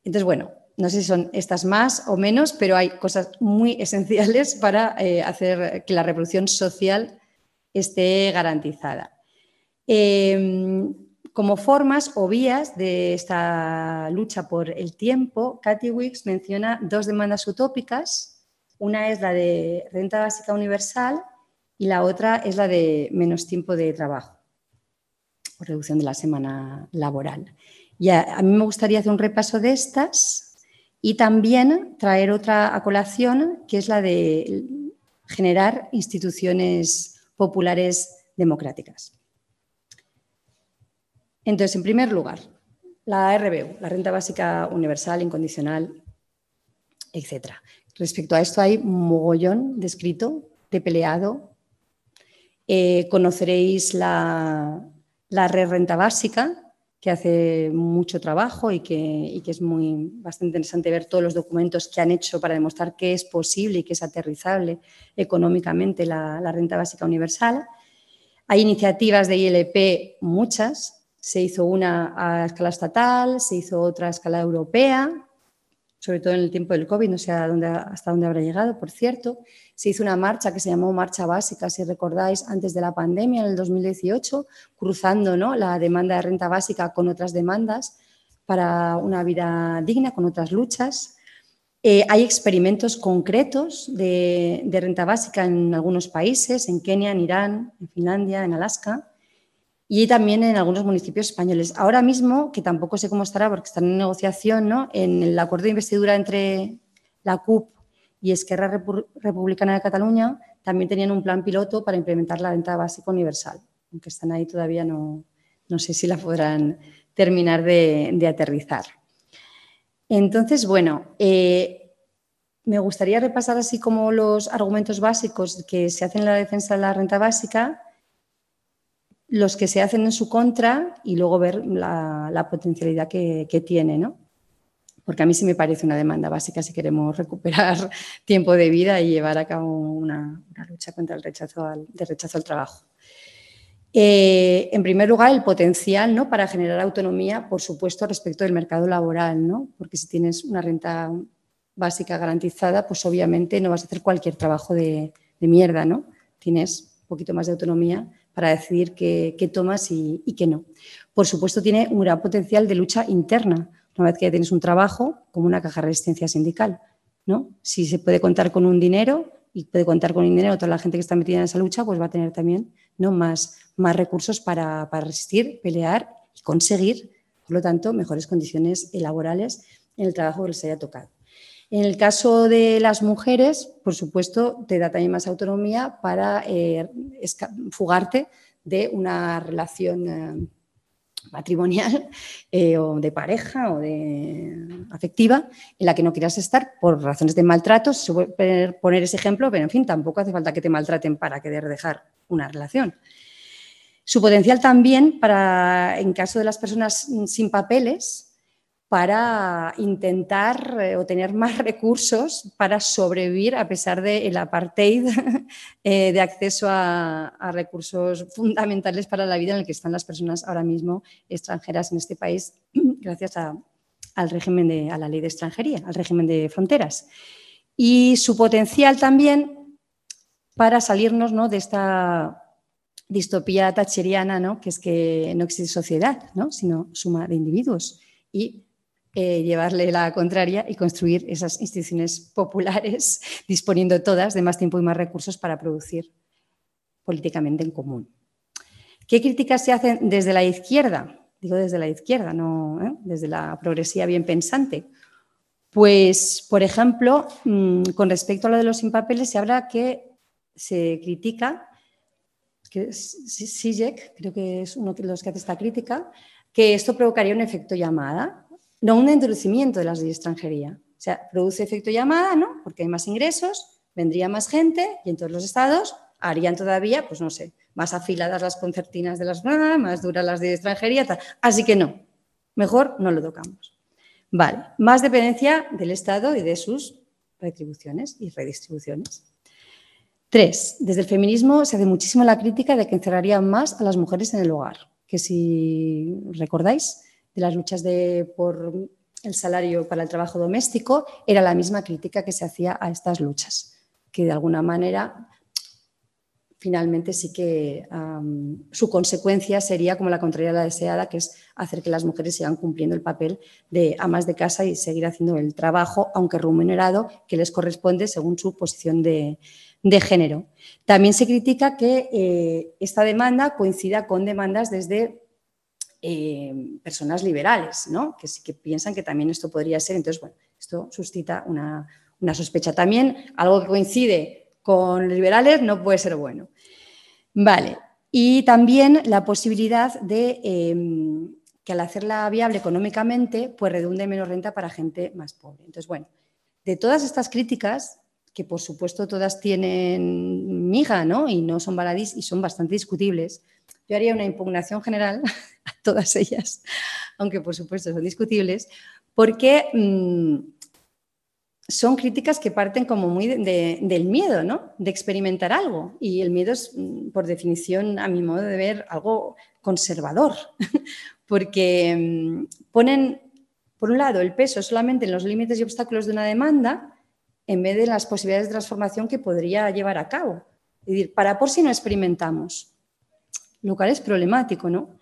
Entonces, bueno, no sé si son estas más o menos, pero hay cosas muy esenciales para eh, hacer que la reproducción social esté garantizada. Em, como formas o vías de esta lucha por el tiempo, Cathy Wicks menciona dos demandas utópicas. Una es la de renta básica universal y la otra es la de menos tiempo de trabajo o reducción de la semana laboral. Y a, mí me gustaría hacer un repaso de estas y también traer otra a colación, que es la de generar instituciones populares democráticas. Entonces, en primer lugar, la RBU, la renta básica universal, incondicional, etc. Respecto a esto hay mogollón de escrito, de peleado. Eh, conoceréis la, la renta básica, que hace mucho trabajo y que, es muy bastante interesante ver todos los documentos que han hecho para demostrar que es posible y que es aterrizable económicamente la renta básica universal. Hay iniciativas de ILP, muchas, se hizo una a escala estatal, se hizo otra a escala europea, sobre todo en el tiempo del COVID, no sé hasta dónde habrá llegado, por cierto. Se hizo una marcha que se llamó Marcha Básica, si recordáis, antes de la pandemia, en el 2018, cruzando ¿no? la demanda de renta básica con otras demandas para una vida digna, con otras luchas. Eh, hay experimentos concretos de, renta básica en algunos países, en Kenia, en Irán, en Finlandia, en Alaska y también en algunos municipios españoles. Ahora mismo, que tampoco sé cómo estará porque están en negociación, ¿no? en el acuerdo de investidura entre la CUP y Esquerra Republicana de Cataluña, también tenían un plan piloto para implementar la renta básica universal, aunque están ahí todavía no, no sé si la podrán terminar de, aterrizar. Entonces, bueno, eh, me gustaría repasar así como los argumentos básicos que se hacen en la defensa de la renta básica los que se hacen en su contra y luego ver la, potencialidad que, tiene, ¿no? Porque a mí sí me parece una demanda básica si queremos recuperar tiempo de vida y llevar a cabo una, lucha contra el rechazo al, rechazo al trabajo. Eh, en primer lugar, el potencial ¿no? para generar autonomía, por supuesto, respecto del mercado laboral, ¿no? porque si tienes una renta básica garantizada, pues obviamente no vas a hacer cualquier trabajo de, de mierda, ¿no? Tienes un poquito más de autonomía para decidir qué, tomas y, qué no. Por supuesto, tiene un gran potencial de lucha interna, una vez que ya tienes un trabajo como una caja de resistencia sindical. ¿no? Si se puede contar con un dinero y puede contar con un dinero toda la gente que está metida en esa lucha, pues va a tener también ¿no? más, más recursos para, para resistir, pelear y conseguir, por lo tanto, mejores condiciones laborales en el trabajo que les haya tocado. En el caso de las mujeres, por supuesto, te da también más autonomía para eh, fugarte de una relación eh, matrimonial eh, o de pareja o de afectiva en la que no quieras estar por razones de maltrato. Se puede poner ese ejemplo, pero en fin, tampoco hace falta que te maltraten para querer dejar una relación. Su potencial también para, en caso de las personas sin papeles, para intentar eh, obtener más recursos para sobrevivir a pesar del el apartheid eh, de acceso a, recursos fundamentales para la vida en el que están las personas ahora mismo extranjeras en este país gracias al régimen de, a la ley de extranjería, al régimen de fronteras. Y su potencial también para salirnos ¿no? de esta distopía tacheriana, ¿no? que es que no existe sociedad, ¿no? sino suma de individuos. Y eh, llevarle la contraria y construir esas instituciones populares, disponiendo todas de más tiempo y más recursos para producir políticamente en común. ¿Qué críticas se hacen desde la izquierda? Digo desde la izquierda, no ¿eh? desde la progresía bien pensante. Pues, por ejemplo, mm, con respecto a lo de los sin papeles, se habla que se critica, que SIGEC, creo que es uno de los que hace esta crítica, que esto provocaría un efecto llamada, no un endurecimiento de las de extranjería. O sea, produce efecto llamada, ¿no? Porque hay más ingresos, vendría más gente y en todos los estados harían todavía, pues no sé, más afiladas las concertinas de las más duras las de extranjería, así que no, mejor no lo tocamos. Vale, más dependencia del Estado y de sus retribuciones y redistribuciones. Tres, desde el feminismo se hace muchísimo la crítica de que encerrarían más a las mujeres en el hogar, que si recordáis de las luchas de, por el salario para el trabajo doméstico, era la misma crítica que se hacía a estas luchas, que de alguna manera finalmente sí que su consecuencia sería como la contraria a la deseada, que es hacer que las mujeres sigan cumpliendo el papel de amas de casa y seguir haciendo el trabajo, aunque remunerado, que les corresponde según su posición de, género. También se critica que eh, esta demanda coincida con demandas desde eh, personas liberales, ¿no? que sí que piensan que también esto podría ser. Entonces, bueno, esto suscita una, una sospecha. También algo que coincide con liberales no puede ser bueno. Vale. Y también la posibilidad de em, que al hacerla viable económicamente, pues redunde menos renta para gente más pobre. Entonces, bueno, de todas estas críticas, que por supuesto todas tienen miga, ¿no? Y no son baladís y son bastante discutibles, yo haría una impugnación general a todas ellas, aunque por supuesto son discutibles, porque mm, son críticas que parten como muy del miedo, ¿no? De experimentar algo. Y el miedo es, mm, por definición, a mi modo de ver, algo conservador, porque mm, ponen, por un lado, el peso solamente en los límites y obstáculos de una demanda, en vez de las posibilidades de transformación que podría llevar a cabo. Es decir, para por si no experimentamos, lo cual es problemático, ¿no?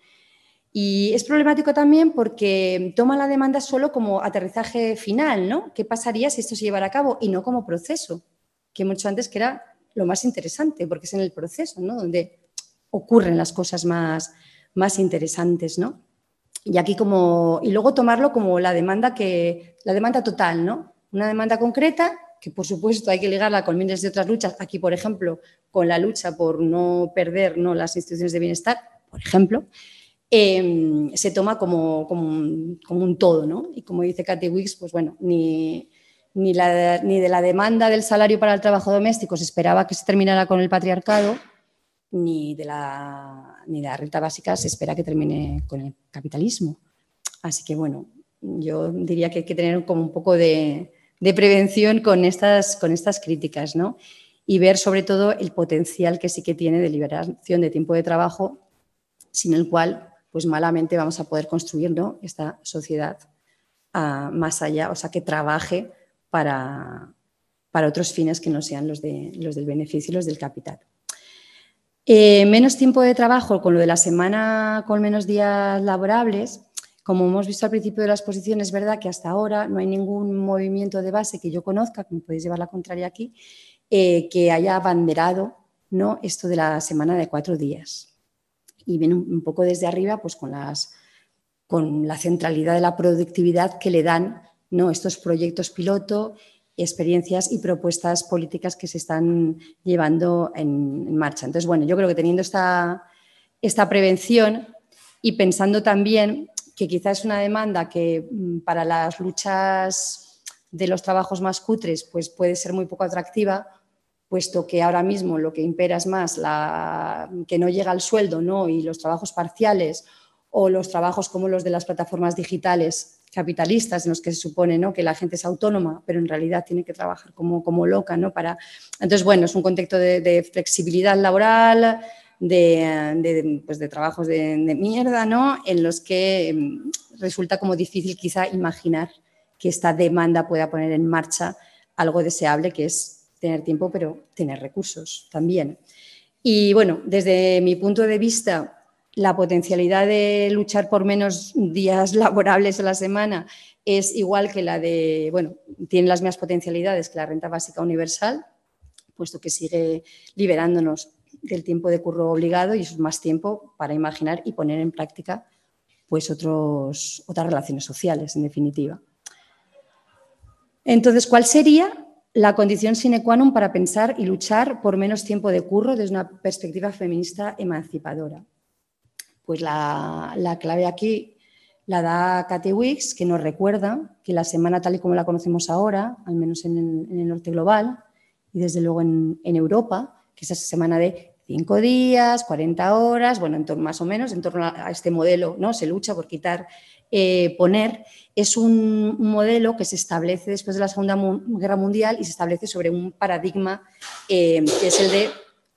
Y es problemático también porque toma la demanda solo como aterrizaje final, ¿no? ¿Qué pasaría si esto se llevara a cabo y no como proceso? Que mucho antes que era lo más interesante, porque es en el proceso, ¿no? Donde ocurren las cosas más, más interesantes, ¿no? Y aquí como y luego tomarlo como la demanda que la demanda total, ¿no? Una demanda concreta que por supuesto hay que ligarla con miles de otras luchas. Aquí, por ejemplo, con la lucha por no perder ¿no? las instituciones de bienestar, por ejemplo, Em, se toma como, un, todo, ¿no? Y como dice Cathy Wicks, pues bueno, ni, ni, de la demanda del salario para el trabajo doméstico se esperaba que se terminara con el patriarcado, ni de la, ni de la renta básica se espera que termine con el capitalismo. Así que bueno, yo diría que hay que tener como un poco de, prevención con estas, con estas críticas, ¿no? Y ver sobre todo el potencial que sí que tiene de liberación de tiempo de trabajo, sin el cual pues malamente vamos a poder construir esta sociedad ah, más allá, o sea, que trabaje para, para, otros fines que no sean los, de, los del beneficio y los del capital. Eh, menos tiempo de trabajo con lo de la semana con menos días laborables. Como hemos visto al principio de la exposición, es verdad que hasta ahora no hay ningún movimiento de base que yo conozca, que me podéis llevar la contraria aquí, eh, que haya abanderado ¿no? esto de la semana de cuatro días y viene un poco desde arriba pues con, las, con la centralidad de la productividad que le dan ¿no? estos proyectos piloto, experiencias y propuestas políticas que se están llevando en, marcha. Entonces, bueno, yo creo que teniendo esta, esta prevención y pensando también que quizás es una demanda que mm, para las luchas de los trabajos más cutres pues puede ser muy poco atractiva, puesto que ahora mismo lo que impera es más la, que no llega al sueldo ¿no? y los trabajos parciales o los trabajos como los de las plataformas digitales capitalistas en los que se supone ¿no? que la gente es autónoma, pero en realidad tiene que trabajar como, como loca. ¿no? Para... Entonces, bueno, es un contexto de, flexibilidad laboral, de, pues de trabajos de, mierda, ¿no? en los que mm, resulta como difícil quizá imaginar que esta demanda pueda poner en marcha algo deseable que es tener tiempo, pero tener recursos también. Y bueno, desde mi punto de vista, la potencialidad de luchar por menos días laborables a la semana es igual que la de, bueno, tiene las mismas potencialidades que la renta básica universal, puesto que sigue liberándonos del tiempo de curro obligado y es más tiempo para imaginar y poner en práctica pues otros, otras relaciones sociales, en definitiva. Entonces, ¿cuál sería la condición sine qua non para pensar y luchar por menos tiempo de curro desde una perspectiva feminista emancipadora? Pues la, clave aquí la da Kate Wicks, que nos recuerda que la semana tal y como la conocemos ahora, al menos en, el norte global y desde luego en, Europa, que es esa semana de cinco días, 40 horas, bueno, en torno más o menos, en torno a este modelo, ¿no? Se lucha por quitar, eh, poner, es un, modelo que se establece después de la Segunda Guerra Mundial y se establece sobre un paradigma eh, que es el de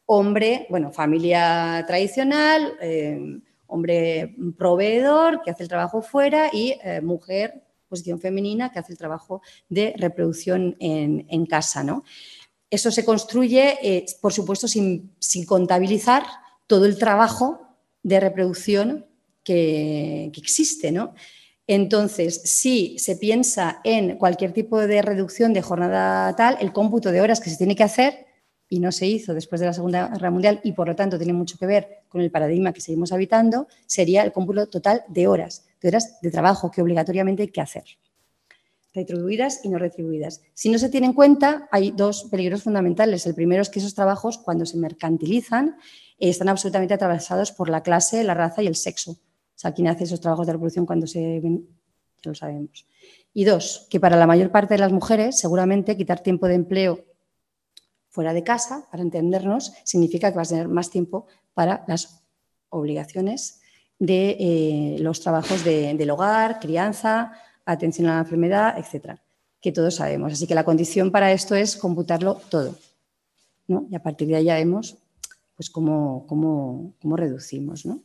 hombre, bueno, familia tradicional, eh, hombre proveedor que hace el trabajo fuera y mujer, posición femenina, que hace el trabajo de reproducción en, casa. ¿no? Eso se construye, eh, por supuesto, sin, contabilizar todo el trabajo de reproducción que, existe. ¿no? Entonces, si se piensa en cualquier tipo de reducción de jornada tal, el cómputo de horas que se tiene que hacer y no se hizo después de la Segunda Guerra Mundial y por lo tanto tiene mucho que ver con el paradigma que seguimos habitando, sería el cómputo total de horas, de horas de trabajo que obligatoriamente hay que hacer, retribuidas y no retribuidas. Si no se tiene en cuenta, hay dos peligros fundamentales. El primero es que esos trabajos, cuando se mercantilizan, están absolutamente atravesados por la clase, la raza y el sexo. O sea, quien hace esos trabajos de reproducción cuando se ven, ya lo sabemos. Y dos, que para la mayor parte de las mujeres, seguramente quitar tiempo de empleo fuera de casa, para entendernos, significa que vas a tener más tiempo para las obligaciones de eh, los trabajos del hogar, crianza, atención a la enfermedad, etcétera, que todos sabemos. Así que la condición para esto es computarlo todo. Y a partir de ahí ya vemos pues, cómo, cómo, cómo reducimos. ¿no?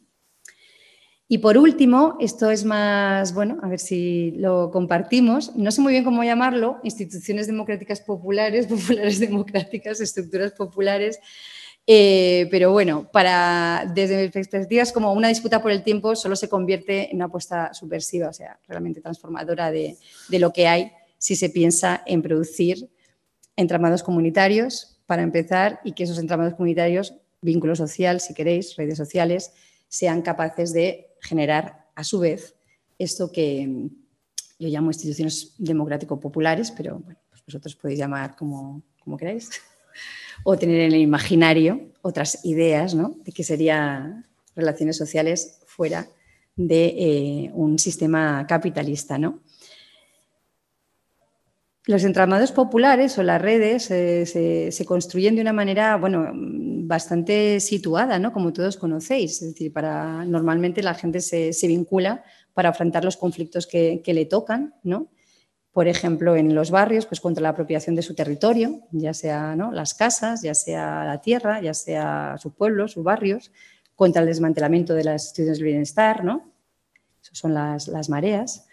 Y por último, esto es más, bueno, a ver si lo compartimos, no sé muy bien cómo llamarlo, instituciones democráticas populares, populares democráticas, estructuras populares, eh, pero bueno, para, desde mi perspectiva es como una disputa por el tiempo solo se convierte en una apuesta subversiva, o sea, realmente transformadora de, de lo que hay si se piensa en producir entramados comunitarios, para empezar, y que esos entramados comunitarios, vínculo social, si queréis, redes sociales, sean capaces de generar a su vez esto que yo llamo instituciones democrático-populares, pero bueno, pues vosotros podéis llamar como, como queráis, o tener en el imaginario otras ideas de que serían relaciones sociales fuera de eh, un sistema capitalista. Los entramados populares o las redes eh, se, construyen de una manera, bueno, bastante situada. Como todos conocéis. Es decir, para, normalmente la gente se, vincula para afrontar los conflictos que, le tocan, ¿no? Por ejemplo, en los barrios, pues contra la apropiación de su territorio, ya sea ¿no? las casas, ya sea la tierra, ya sea su pueblo, sus barrios, contra el desmantelamiento de las instituciones del bienestar, ¿no? Esas son las, las mareas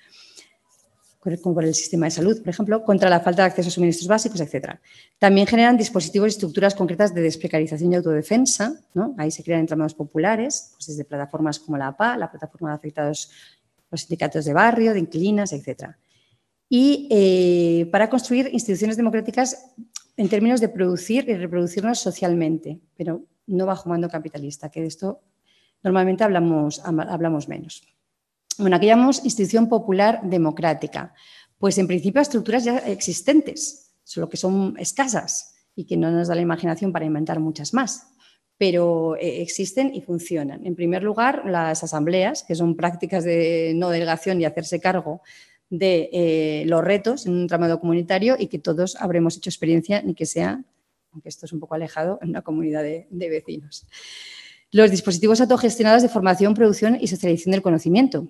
como por el sistema de salud, por ejemplo, contra la falta de acceso a suministros básicos, etc. También generan dispositivos y estructuras concretas de desprecarización y autodefensa. ¿no? Ahí se crean entramados populares, pues desde plataformas como la APA, la plataforma de afectados, los sindicatos de barrio, de inquilinas, etc. Y eh, para construir instituciones democráticas en términos de producir y reproducirnos socialmente, pero no bajo mando capitalista, que de esto normalmente hablamos, hablamos menos. Bueno, aquí llamamos institución popular democrática. Pues en principio estructuras ya existentes, solo que son escasas y que no nos da la imaginación para inventar muchas más, pero eh, existen y funcionan. En primer lugar, las asambleas, que son prácticas de no delegación y hacerse cargo de eh, los retos en un tramado comunitario y que todos habremos hecho experiencia, ni que sea, aunque esto es un poco alejado, en una comunidad de, de vecinos. Los dispositivos autogestionados de formación, producción y socialización del conocimiento,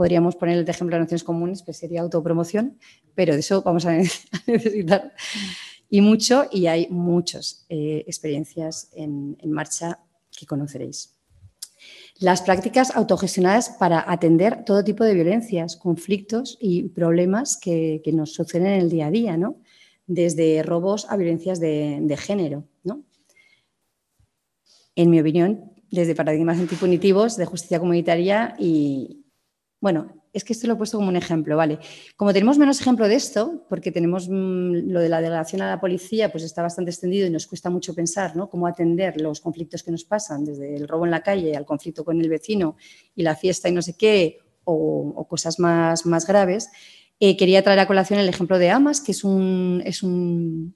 Podríamos poner el ejemplo de Naciones Comunes, que sería autopromoción, pero de eso vamos a necesitar y mucho, y hay muchas eh, experiencias en, marcha que conoceréis. Las prácticas autogestionadas para atender todo tipo de violencias, conflictos y problemas que, nos suceden en el día a día, ¿no? desde robos a violencias de, de género. ¿no? En mi opinión, desde paradigmas antipunitivos de justicia comunitaria y, bueno, es que esto lo he puesto como un ejemplo, ¿vale? Como tenemos menos ejemplo de esto, porque tenemos mm, lo de la delegación a la policía, pues está bastante extendido y nos cuesta mucho pensar, ¿no? Cómo atender los conflictos que nos pasan, desde el robo en la calle al conflicto con el vecino y la fiesta y no sé qué, o, cosas más, más graves. Eh, quería traer a colación el ejemplo de AMAS, que es un, es un,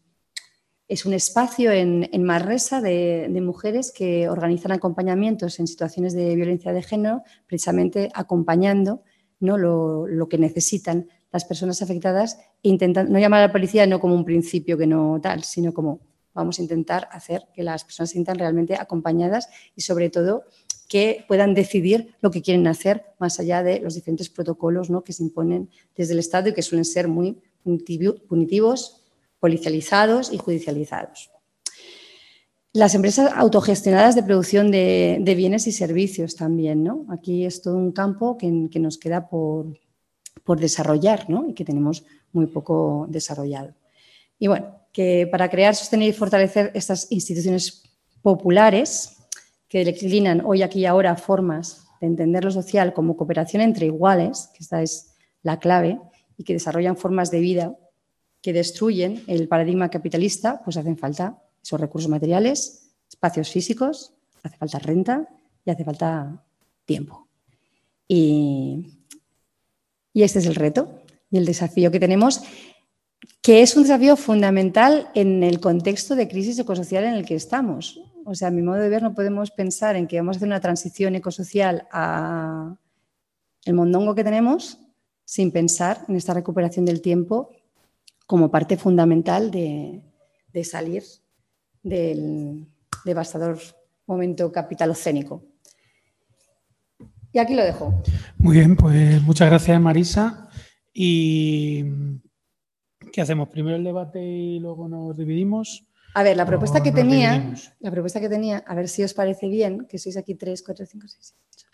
es un espacio en, en Marresa de, mujeres que organizan acompañamientos en situaciones de violencia de género, precisamente acompañando ¿no? lo, que necesitan las personas afectadas intentan no llamar a la policía no como un principio que no tal, sino como vamos a intentar hacer que las personas se sientan realmente acompañadas y sobre todo que puedan decidir lo que quieren hacer más allá de los diferentes protocolos ¿no? que se imponen desde el Estado y que suelen ser muy punitivos, policializados y judicializados. Las empresas autogestionadas de producción de, bienes y servicios también. ¿no? Aquí es todo un campo que, nos queda por, por desarrollar ¿no? y que tenemos muy poco desarrollado. Y bueno, que para crear, sostener y fortalecer estas instituciones populares que declinan hoy, aquí y ahora formas de entender lo social como cooperación entre iguales, que esta es la clave, y que desarrollan formas de vida que destruyen el paradigma capitalista, pues hacen falta esos recursos materiales, espacios físicos, hace falta renta y hace falta tiempo. Y, y este es el reto y el desafío que tenemos que es un desafío fundamental en el contexto de crisis ecosocial en el que estamos. O sea, a mi modo de ver, no podemos pensar en que vamos a hacer una transición ecosocial a el mondongo que tenemos sin pensar en esta recuperación del tiempo como parte fundamental de, salir del devastador momento capitalocénico. Y aquí lo dejo. Muy bien, pues muchas gracias Marisa. Y ¿Qué hacemos? ¿Primero el debate y luego nos dividimos? A ver, la propuesta que tenía, la propuesta que tenía, a ver si os parece bien, que sois aquí 3, 4, 5, 6, 8,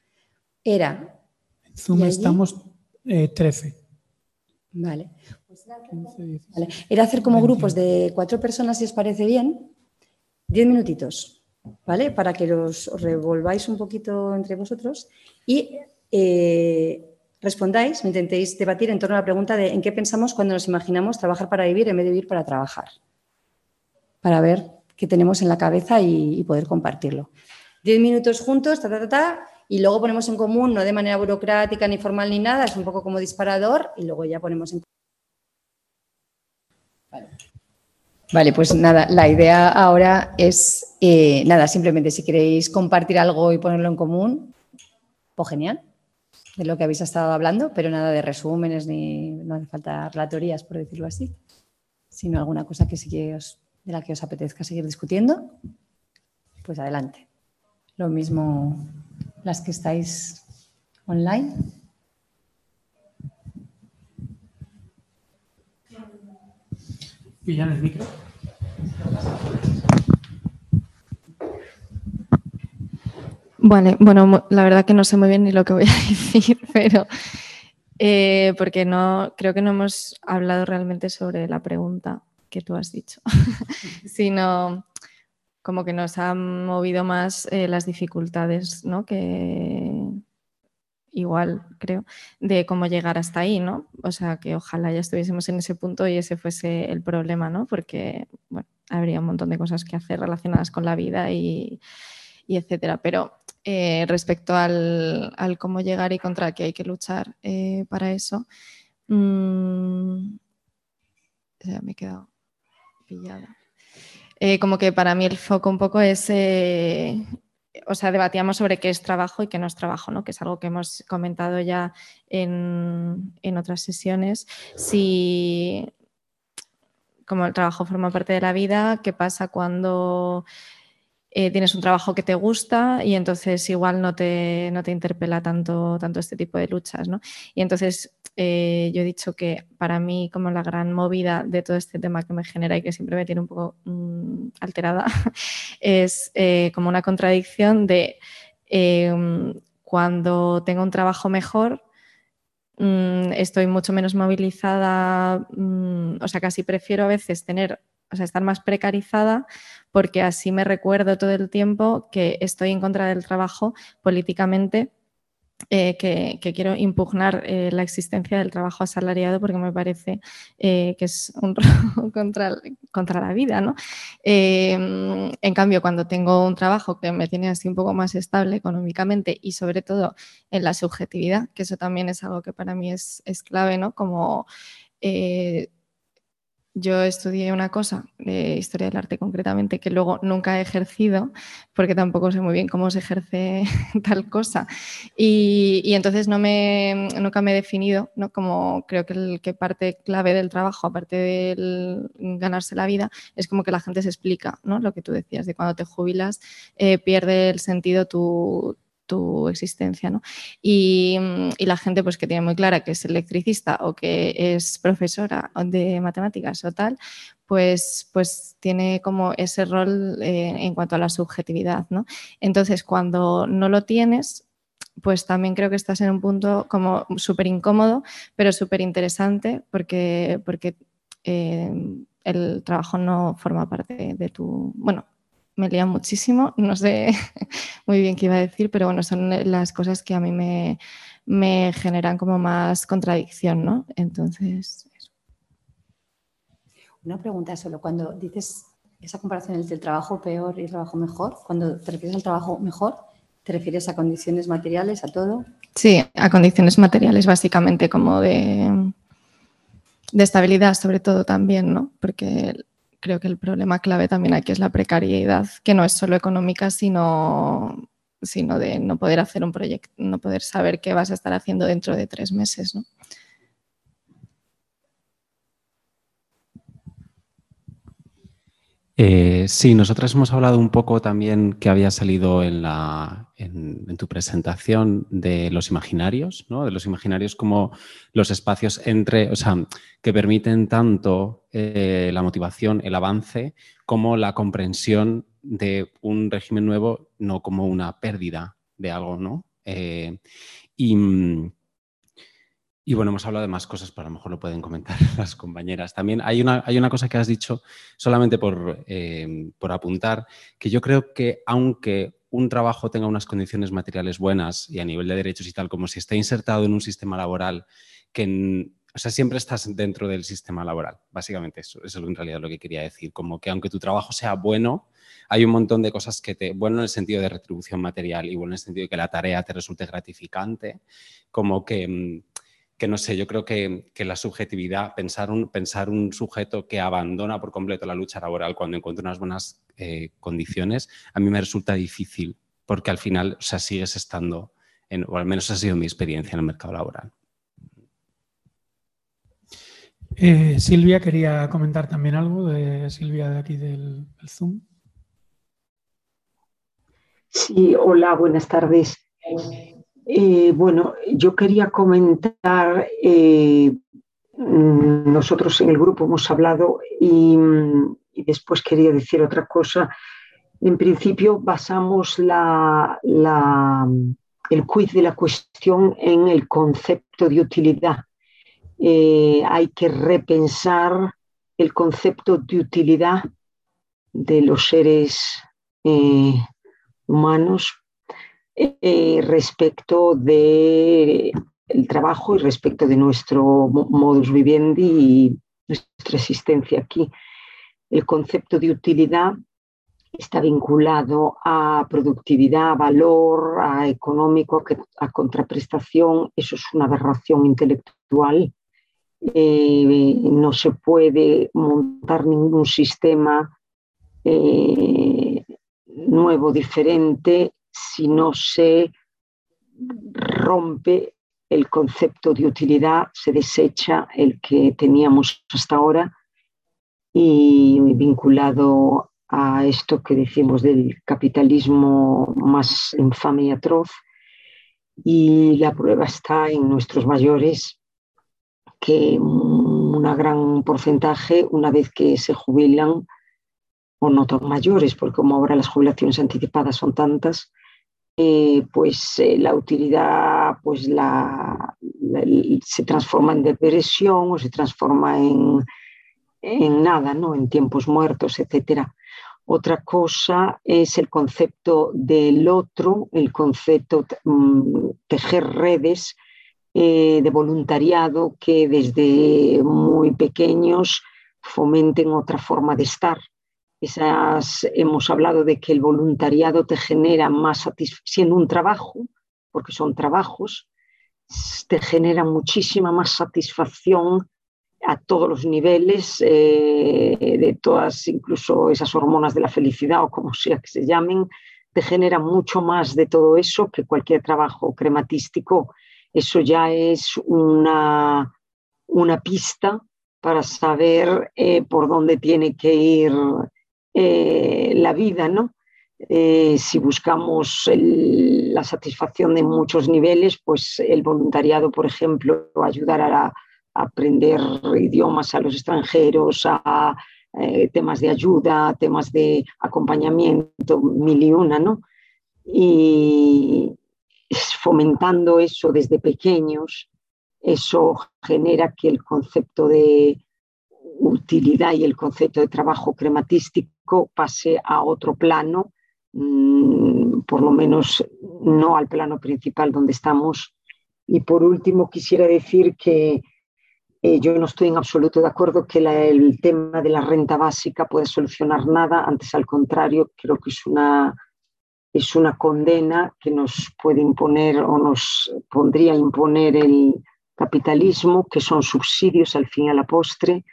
era... En Zoom estamos 13. Eh, vale. Era hacer como grupos de cuatro personas, si os parece bien, 10 minutitos, ¿vale? Para que os revolváis un poquito entre vosotros y eh, respondáis, intentéis debatir en torno a la pregunta de en qué pensamos cuando nos imaginamos trabajar para vivir en vez de vivir para trabajar. Para ver qué tenemos en la cabeza y, poder compartirlo. Diez minutos juntos, ta, ta, ta, ta, y luego ponemos en común, no de manera burocrática ni formal ni nada, es un poco como disparador, y luego ya ponemos en Vale. Vale, pues nada, la idea ahora es, eh, nada, simplemente si queréis compartir algo y ponerlo en común, pues genial de lo que habéis estado hablando, pero nada de resúmenes ni no hace falta relatorías, por decirlo así, sino alguna cosa que sí de la que os apetezca seguir discutiendo, pues adelante. Lo mismo las que estáis online. ¿Pillan el micro? Vale, bueno, la verdad que no sé muy bien ni lo que voy a decir, pero eh, porque no creo que no hemos hablado realmente sobre la pregunta que tú has dicho, sino como que nos han movido más eh, las dificultades, ¿no? Que igual creo de cómo llegar hasta ahí, ¿no? O sea, que ojalá ya estuviésemos en ese punto y ese fuese el problema, ¿no? Porque bueno, habría un montón de cosas que hacer relacionadas con la vida y, etcétera. Pero eh, respecto al, cómo llegar y contra qué hay que luchar eh, para eso. Mm, me he quedado pillada. Eh, como que para mí el foco un poco es, o sea, debatíamos sobre qué es trabajo y qué no es trabajo, ¿no? que es algo que hemos comentado ya en, en otras sesiones. Si como el trabajo forma parte de la vida, qué pasa cuando eh, tienes un trabajo que te gusta y entonces igual no te, no te interpela tanto, tanto este tipo de luchas. ¿no? Y entonces eh, yo he dicho que para mí como la gran movida de todo este tema que me genera y que siempre me tiene un poco mm, alterada es eh, como una contradicción de cuando tengo un trabajo mejor, mm, estoy mucho menos movilizada, mm, o sea, casi prefiero a veces tener o sea, estar más precarizada porque así me recuerdo todo el tiempo que estoy en contra del trabajo políticamente eh, que, quiero impugnar eh, la existencia del trabajo asalariado porque me parece eh, que es un robo contra, contra, la vida. ¿no? en cambio, cuando tengo un trabajo que me tiene así un poco más estable económicamente y sobre todo en la subjetividad, que eso también es algo que para mí es, es clave, ¿no? como yo estudié una cosa de historia del arte concretamente que luego nunca he ejercido porque tampoco sé muy bien cómo se ejerce tal cosa y, entonces no me, nunca me he definido ¿no? como creo que, el, que parte clave del trabajo aparte de ganarse la vida es como que la gente se explica ¿no? lo que tú decías de cuando te jubilas eh, pierde el sentido tu, tu existencia. ¿no? Y, la gente pues, que tiene muy clara que es electricista o que es profesora de matemáticas o tal, pues, pues tiene como ese rol eh, en cuanto a la subjetividad. ¿no? Entonces, cuando no lo tienes, pues también creo que estás en un punto como súper incómodo, pero súper interesante porque, porque eh, el trabajo no forma parte de tu, bueno, me lía muchísimo, no sé muy bien qué iba a decir, pero bueno, son las cosas que a mí me, generan como más contradicción, ¿no? Entonces, Una pregunta solo, cuando dices esa comparación entre el trabajo peor y el trabajo mejor, cuando te refieres al trabajo mejor, ¿te refieres a condiciones materiales, a todo? Sí, a condiciones materiales básicamente, como de, de estabilidad sobre todo también, ¿no? Porque creo que el problema clave también aquí es la precariedad, que no es solo económica, sino, sino de no poder hacer un proyecto, no poder saber qué vas a estar haciendo dentro de tres meses. ¿no? Eh, sí, nosotras hemos hablado un poco también que había salido en, la, en, tu presentación de los imaginarios, ¿no? de los imaginarios como los espacios entre, o sea, que permiten tanto eh, la motivación, el avance, como la comprensión de un régimen nuevo, no como una pérdida de algo, ¿no? Eh, y, y bueno, hemos hablado de más cosas, pero a lo mejor lo pueden comentar las compañeras. También hay una, hay una cosa que has dicho, solamente por, eh, por apuntar, que yo creo que aunque un trabajo tenga unas condiciones materiales buenas y a nivel de derechos y tal, como si está insertado en un sistema laboral que, o sea, siempre estás dentro del sistema laboral, básicamente eso, eso es en realidad lo que quería decir, como que aunque tu trabajo sea bueno, hay un montón de cosas que te, bueno en el sentido de retribución material y bueno en el sentido de que la tarea te resulte gratificante, como que mm, que no sé, yo creo que, la subjetividad, pensar un, pensar un sujeto que abandona por completo la lucha laboral cuando encuentra unas buenas eh, condiciones, a mí me resulta difícil, porque al final, o sea, sigues estando, en, o al menos ha sido mi experiencia en el mercado laboral. Eh, Silvia quería comentar también algo de Silvia de aquí del, del Zoom. Sí, hola, buenas tardes. Eh, bueno, yo quería comentar, eh, nosotros en el grupo hemos hablado y, después quería decir otra cosa. En principio basamos el quiz de la cuestión en el concepto de utilidad. Eh, hay que repensar el concepto de utilidad de los seres humanos eh, respecto del trabajo y respecto de nuestro modus vivendi y nuestra existencia aquí. El concepto de utilidad está vinculado a productividad, a valor, a económico, a contraprestación. Eso es una aberración intelectual. Eh, no se puede montar ningún sistema eh, nuevo, diferente, si no se rompe el concepto de utilidad, se desecha el que teníamos hasta ahora y vinculado a esto que decimos del capitalismo más infame y atroz. Y la prueba está en nuestros mayores, que un gran porcentaje, una vez que se jubilan, o no tan mayores, porque como ahora las jubilaciones anticipadas son tantas, eh, pues eh, la utilidad pues la, se transforma en depresión o se transforma en, en nada, ¿no? en tiempos muertos, etc. Otra cosa es el concepto del otro, el concepto mm, tejer redes eh, de voluntariado que desde muy pequeños fomenten otra forma de estar. Esas, hemos hablado de que el voluntariado te genera más satisfacción, siendo un trabajo, porque son trabajos, te genera muchísima más satisfacción a todos los niveles, eh, de todas, incluso esas hormonas de la felicidad o como sea que se llamen, te genera mucho más de todo eso que cualquier trabajo crematístico. Eso ya es una, una pista para saber eh, por dónde tiene que ir eh, la vida, ¿no? si buscamos la satisfacción de muchos niveles, pues el voluntariado, por ejemplo, ayudar a aprender idiomas a los extranjeros, a eh, temas de ayuda, temas de acompañamiento, mil y una, ¿no? Y fomentando eso desde pequeños, eso genera que el concepto de utilidad y el concepto de trabajo crematístico pase a otro plano, mm, por lo menos no al plano principal donde estamos. Y por último, quisiera decir que eh, yo no estoy en absoluto de acuerdo que el tema de la renta básica pueda solucionar nada, antes al contrario, creo que es una, es una condena que nos puede imponer o nos pondría imponer el capitalismo, que son subsidios al fin y a la postre,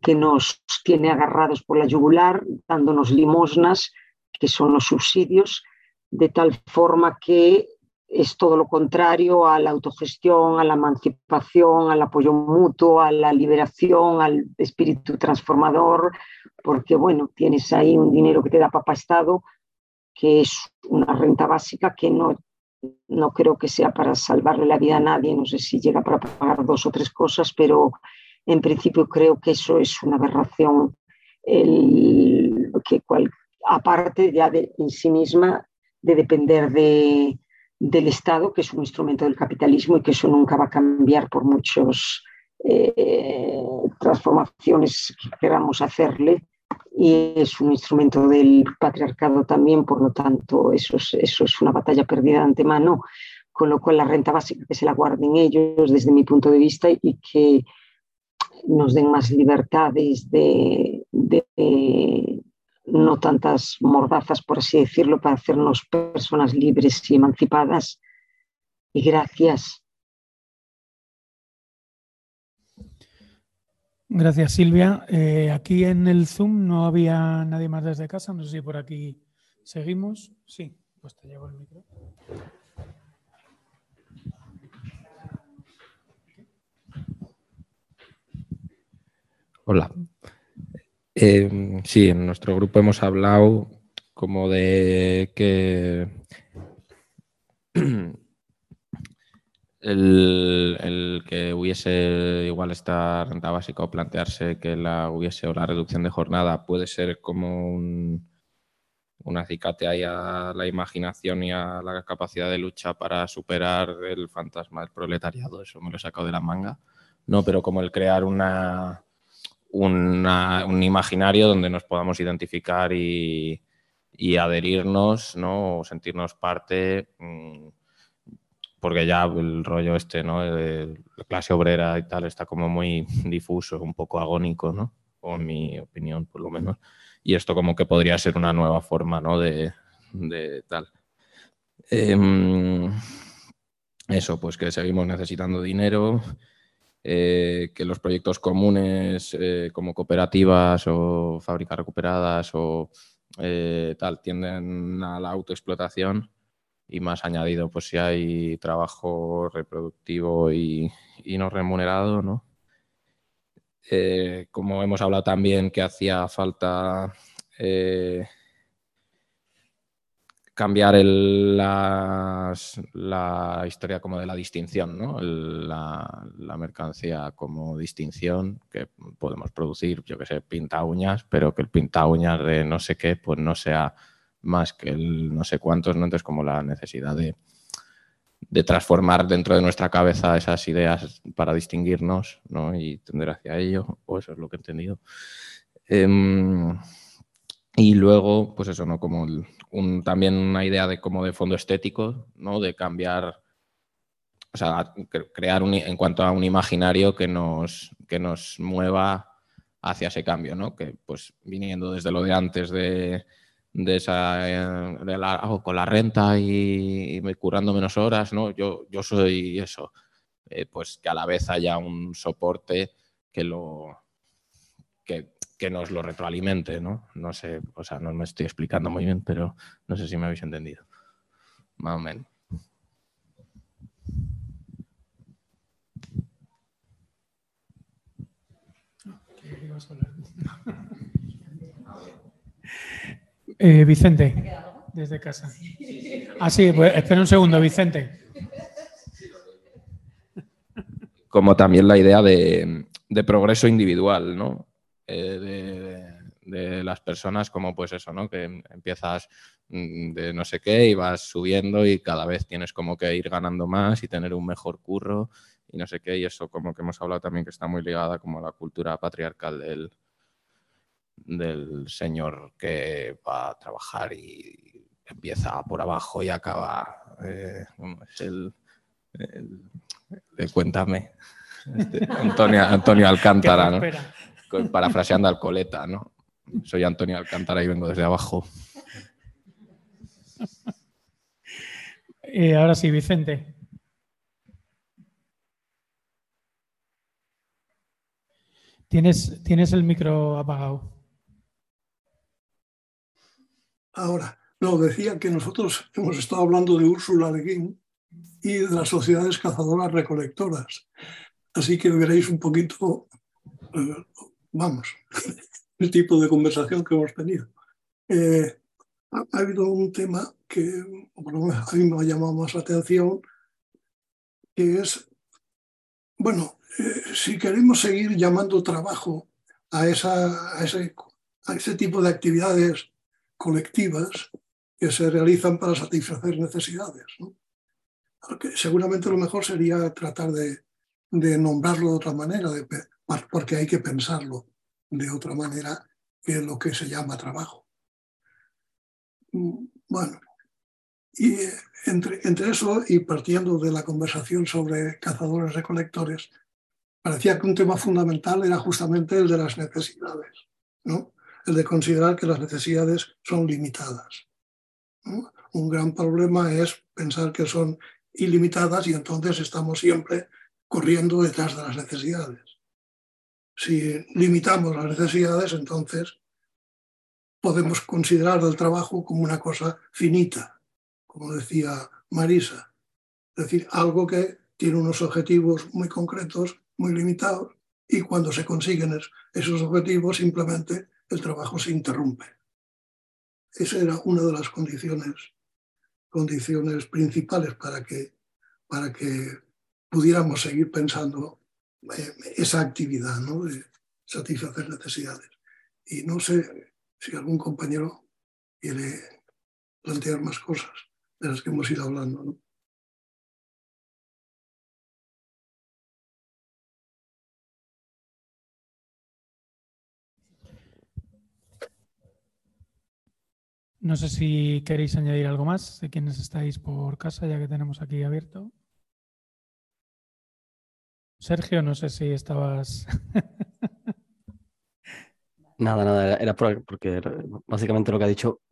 que nos tiene agarrados por la yugular, dándonos limosnas, que son los subsidios, de tal forma que es todo lo contrario a la autogestión, a la emancipación, al apoyo mutuo, a la liberación, al espíritu transformador, porque bueno, tienes ahí un dinero que te da papá Estado, que es una renta básica que no, no creo que sea para salvarle la vida a nadie, no sé si llega para pagar dos o tres cosas, pero en principio creo que eso es una aberración, el, que cual, aparte ya de, en sí misma de depender de del Estado, que es un instrumento del capitalismo y que eso nunca va a cambiar por muchas eh, transformaciones que queramos hacerle. Y es un instrumento del patriarcado también, por lo tanto, eso es, eso es una batalla perdida de antemano, con lo cual la renta básica que se la guarden ellos desde mi punto de vista y que nos den más libertades de, no tantas mordazas, por así decirlo, para hacernos personas libres y emancipadas. Y gracias. Gracias, Silvia. Eh, aquí en el Zoom no había nadie más desde casa. No sé si por aquí seguimos. Sí, pues te llevo el micro. Hola, Em, sí, en nuestro grupo hemos hablado como de que el, que hubiese igual esta renta básica o plantearse que la hubiese o la reducción de jornada puede ser como un, acicate ahí a la imaginación y a la capacidad de lucha para superar el fantasma del proletariado, eso me lo he sacado de la manga, no, pero como el crear una un imaginario donde nos podamos identificar y, adherirnos, ¿no? O sentirnos parte, mm, porque ya el rollo este, ¿no? De la clase obrera y tal está como muy difuso, un poco agónico, ¿no? O en mi opinión, por lo menos. Y esto como que podría ser una nueva forma, ¿no? De, tal. Em, eso, pues que seguimos necesitando dinero, eh, que los proyectos comunes eh, como cooperativas o fábricas recuperadas o eh, tal tienden a la autoexplotación y más añadido pues si hay trabajo reproductivo y, y no remunerado, ¿no? como hemos hablado también que hacía falta cambiar la, historia como de la distinción, ¿no? la, mercancía como distinción que podemos producir, yo que sé, pinta uñas, pero que el pinta uñas de no sé qué, pues no sea más que el no sé cuántos, ¿no? Entonces como la necesidad de, transformar dentro de nuestra cabeza esas ideas para distinguirnos ¿no? y tender hacia ello, o eso es lo que he entendido. Em, Y luego, pues eso, ¿no? Como un, también una idea de como de fondo estético, ¿no? De cambiar, o sea, crear un, en cuanto a un imaginario que nos, que nos mueva hacia ese cambio, ¿no? Que pues viniendo desde lo de antes de, de esa eh, la, con la renta y, currando menos horas, ¿no? Yo, yo soy eso, eh, pues que a la vez haya un soporte que lo que, que nos lo retroalimente, ¿no? No sé, o sea, no me estoy explicando muy bien, pero no sé si me habéis entendido. Más o menos. Eh, Vicente, desde casa. Ah, sí, pues espera un segundo, Vicente. Como también la idea de, de progreso individual, ¿no? Eh, de, las personas, como pues eso, ¿no? Que empiezas mm, de no sé qué y vas subiendo y cada vez tienes como que ir ganando más y tener un mejor curro y no sé qué, y eso como que hemos hablado también que está muy ligada como a la cultura patriarcal del, del señor que va a trabajar y empieza por abajo y acaba, eh, es el, de Cuéntame, este, Antonio, Antonio Alcántara, ¿no? Parafraseando al coleta, ¿no? Soy Antonio Alcántara y vengo desde abajo. Y ahora sí, Vicente. Tienes, tienes el micro apagado. Ahora, no, decía que nosotros hemos estado hablando de Úrsula Le Guin y de las sociedades cazadoras recolectoras. Así que veréis un poquito eh, vamos, el tipo de conversación que hemos tenido. Eh, ha, habido un tema que a mí me ha llamado más la atención, que es, bueno, eh, si queremos seguir llamando trabajo a, esa, a, ese, a ese tipo de actividades colectivas que se realizan para satisfacer necesidades. ¿no? seguramente lo mejor sería tratar de, de nombrarlo de otra manera, de, porque hay que pensarlo de otra manera que lo que se llama trabajo. Mm, bueno, y entre, entre eso y partiendo de la conversación sobre cazadores recolectores, parecía que un tema fundamental era justamente el de las necesidades, ¿no? el de considerar que las necesidades son limitadas. Un gran problema es pensar que son ilimitadas y entonces estamos siempre corriendo detrás de las necesidades si limitamos las necesidades, entonces podemos considerar el trabajo como una cosa finita, como decía Marisa. Es decir, algo que tiene unos objetivos muy concretos, muy limitados, y cuando se consiguen esos objetivos, simplemente el trabajo se interrumpe. Esa era una de las condiciones, condiciones principales para que, para que pudiéramos seguir pensando esa actividad ¿no? de satisfacer necesidades. Y no sé si algún compañero quiere plantear más cosas de las que hemos ido hablando. ¿no? No sé si queréis añadir algo más de quienes estáis por casa, ya que tenemos aquí abierto. Sergio, no sé si estabas. Nada, nada, era porque básicamente lo que ha dicho,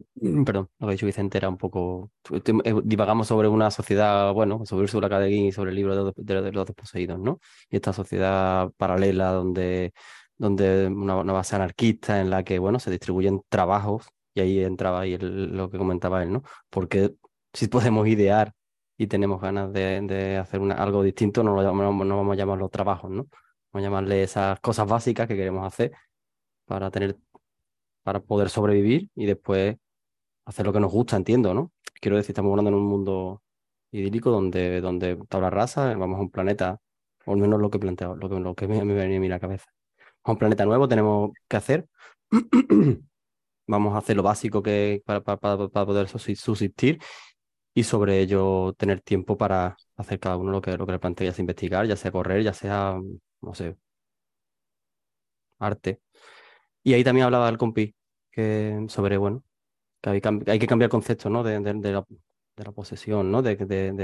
perdón, lo que ha dicho Vicente era un poco, eh, divagamos sobre una sociedad, bueno, sobre Ursula K. y sobre el libro de, los desposeídos, ¿no? Y esta sociedad paralela donde, donde una, base anarquista en la que, bueno, se distribuyen trabajos, y ahí entraba ahí lo que comentaba él, ¿no? Porque si podemos idear y tenemos ganas de, hacer algo distinto, no, lo, no, vamos a llamarlo trabajos, ¿no? Vamos a llamarle esas cosas básicas que queremos hacer para tener, para poder sobrevivir y después hacer lo que nos gusta, entiendo, ¿no? Quiero decir, estamos hablando en un mundo idílico donde, donde tabla rasa, vamos a un planeta, o al menos lo que planteo, lo que, lo que me, me venía a mí la cabeza. Vamos a un planeta nuevo, tenemos que hacer. vamos a hacer lo básico que para, para, para poder subsistir y sobre ello tener tiempo para hacer cada uno lo que, lo que le plantea, ya sea investigar, ya sea correr, ya sea, no sé, arte. Y ahí también hablaba el compi, que sobre, bueno, que hay, que cambiar el concepto, ¿no? De, de, la, de la, posesión, ¿no? De,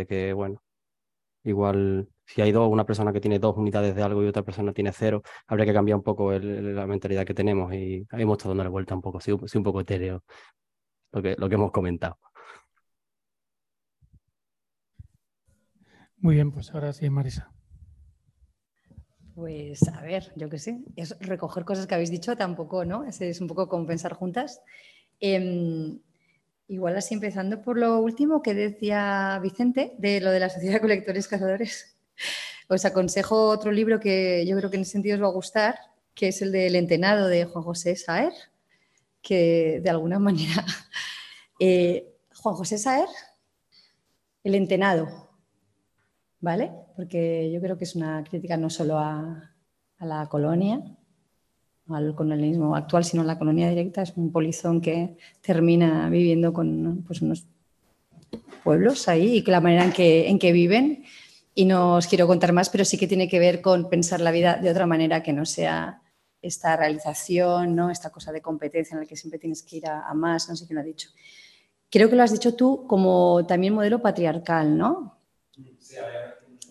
que, bueno, igual si hay dos, una persona que tiene dos unidades de algo y otra persona tiene cero, habría que cambiar un poco la mentalidad que tenemos y hemos estado la vuelta un poco, sí, un poco etéreo lo que, lo que hemos comentado. Muy bien, pues ahora sí, Marisa. Pues a ver, yo qué sé, es recoger cosas que habéis dicho tampoco, ¿no? Es, un poco como pensar juntas. Em, igual así empezando por lo último que decía Vicente de lo de la Sociedad de Colectores Cazadores. Os aconsejo otro libro que yo creo que en ese sentido os va a gustar, que es el del Entenado de Juan José Saer, que de alguna manera... Eh, Juan José Saer, El Entenado, ¿vale? Porque yo creo que es una crítica no solo a, la colonia, al colonialismo actual, sino a la colonia directa. Es un polizón que termina viviendo con pues, unos pueblos ahí y la manera en que, en que viven. Y no os quiero contar más, pero sí que tiene que ver con pensar la vida de otra manera que no sea esta realización, ¿no? esta cosa de competencia en la que siempre tienes que ir a, a más, no sé quién lo ha dicho. Creo que lo has dicho tú como también modelo patriarcal, ¿no? Sí, a ver.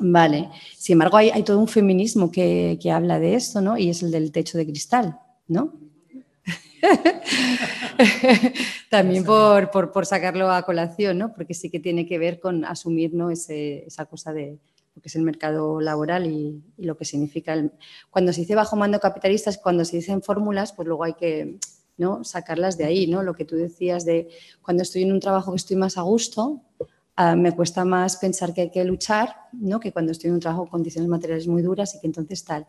Vale. Sin embargo, hay, todo un feminismo que, habla de esto, ¿no? Y es el del techo de cristal, ¿no? También por, sacarlo a colación, ¿no? Porque sí que tiene que ver con asumir ¿no? esa cosa de lo que es el mercado laboral y, lo que significa. cuando se dice bajo mando capitalista, cuando se dicen fórmulas, pues luego hay que ¿no? sacarlas de ahí, ¿no? Lo que tú decías de cuando estoy en un trabajo que estoy más a gusto, Ah, me cuesta más pensar que hay que luchar, ¿no? que cuando estoy en un trabajo con condiciones materiales muy duras y que entonces tal.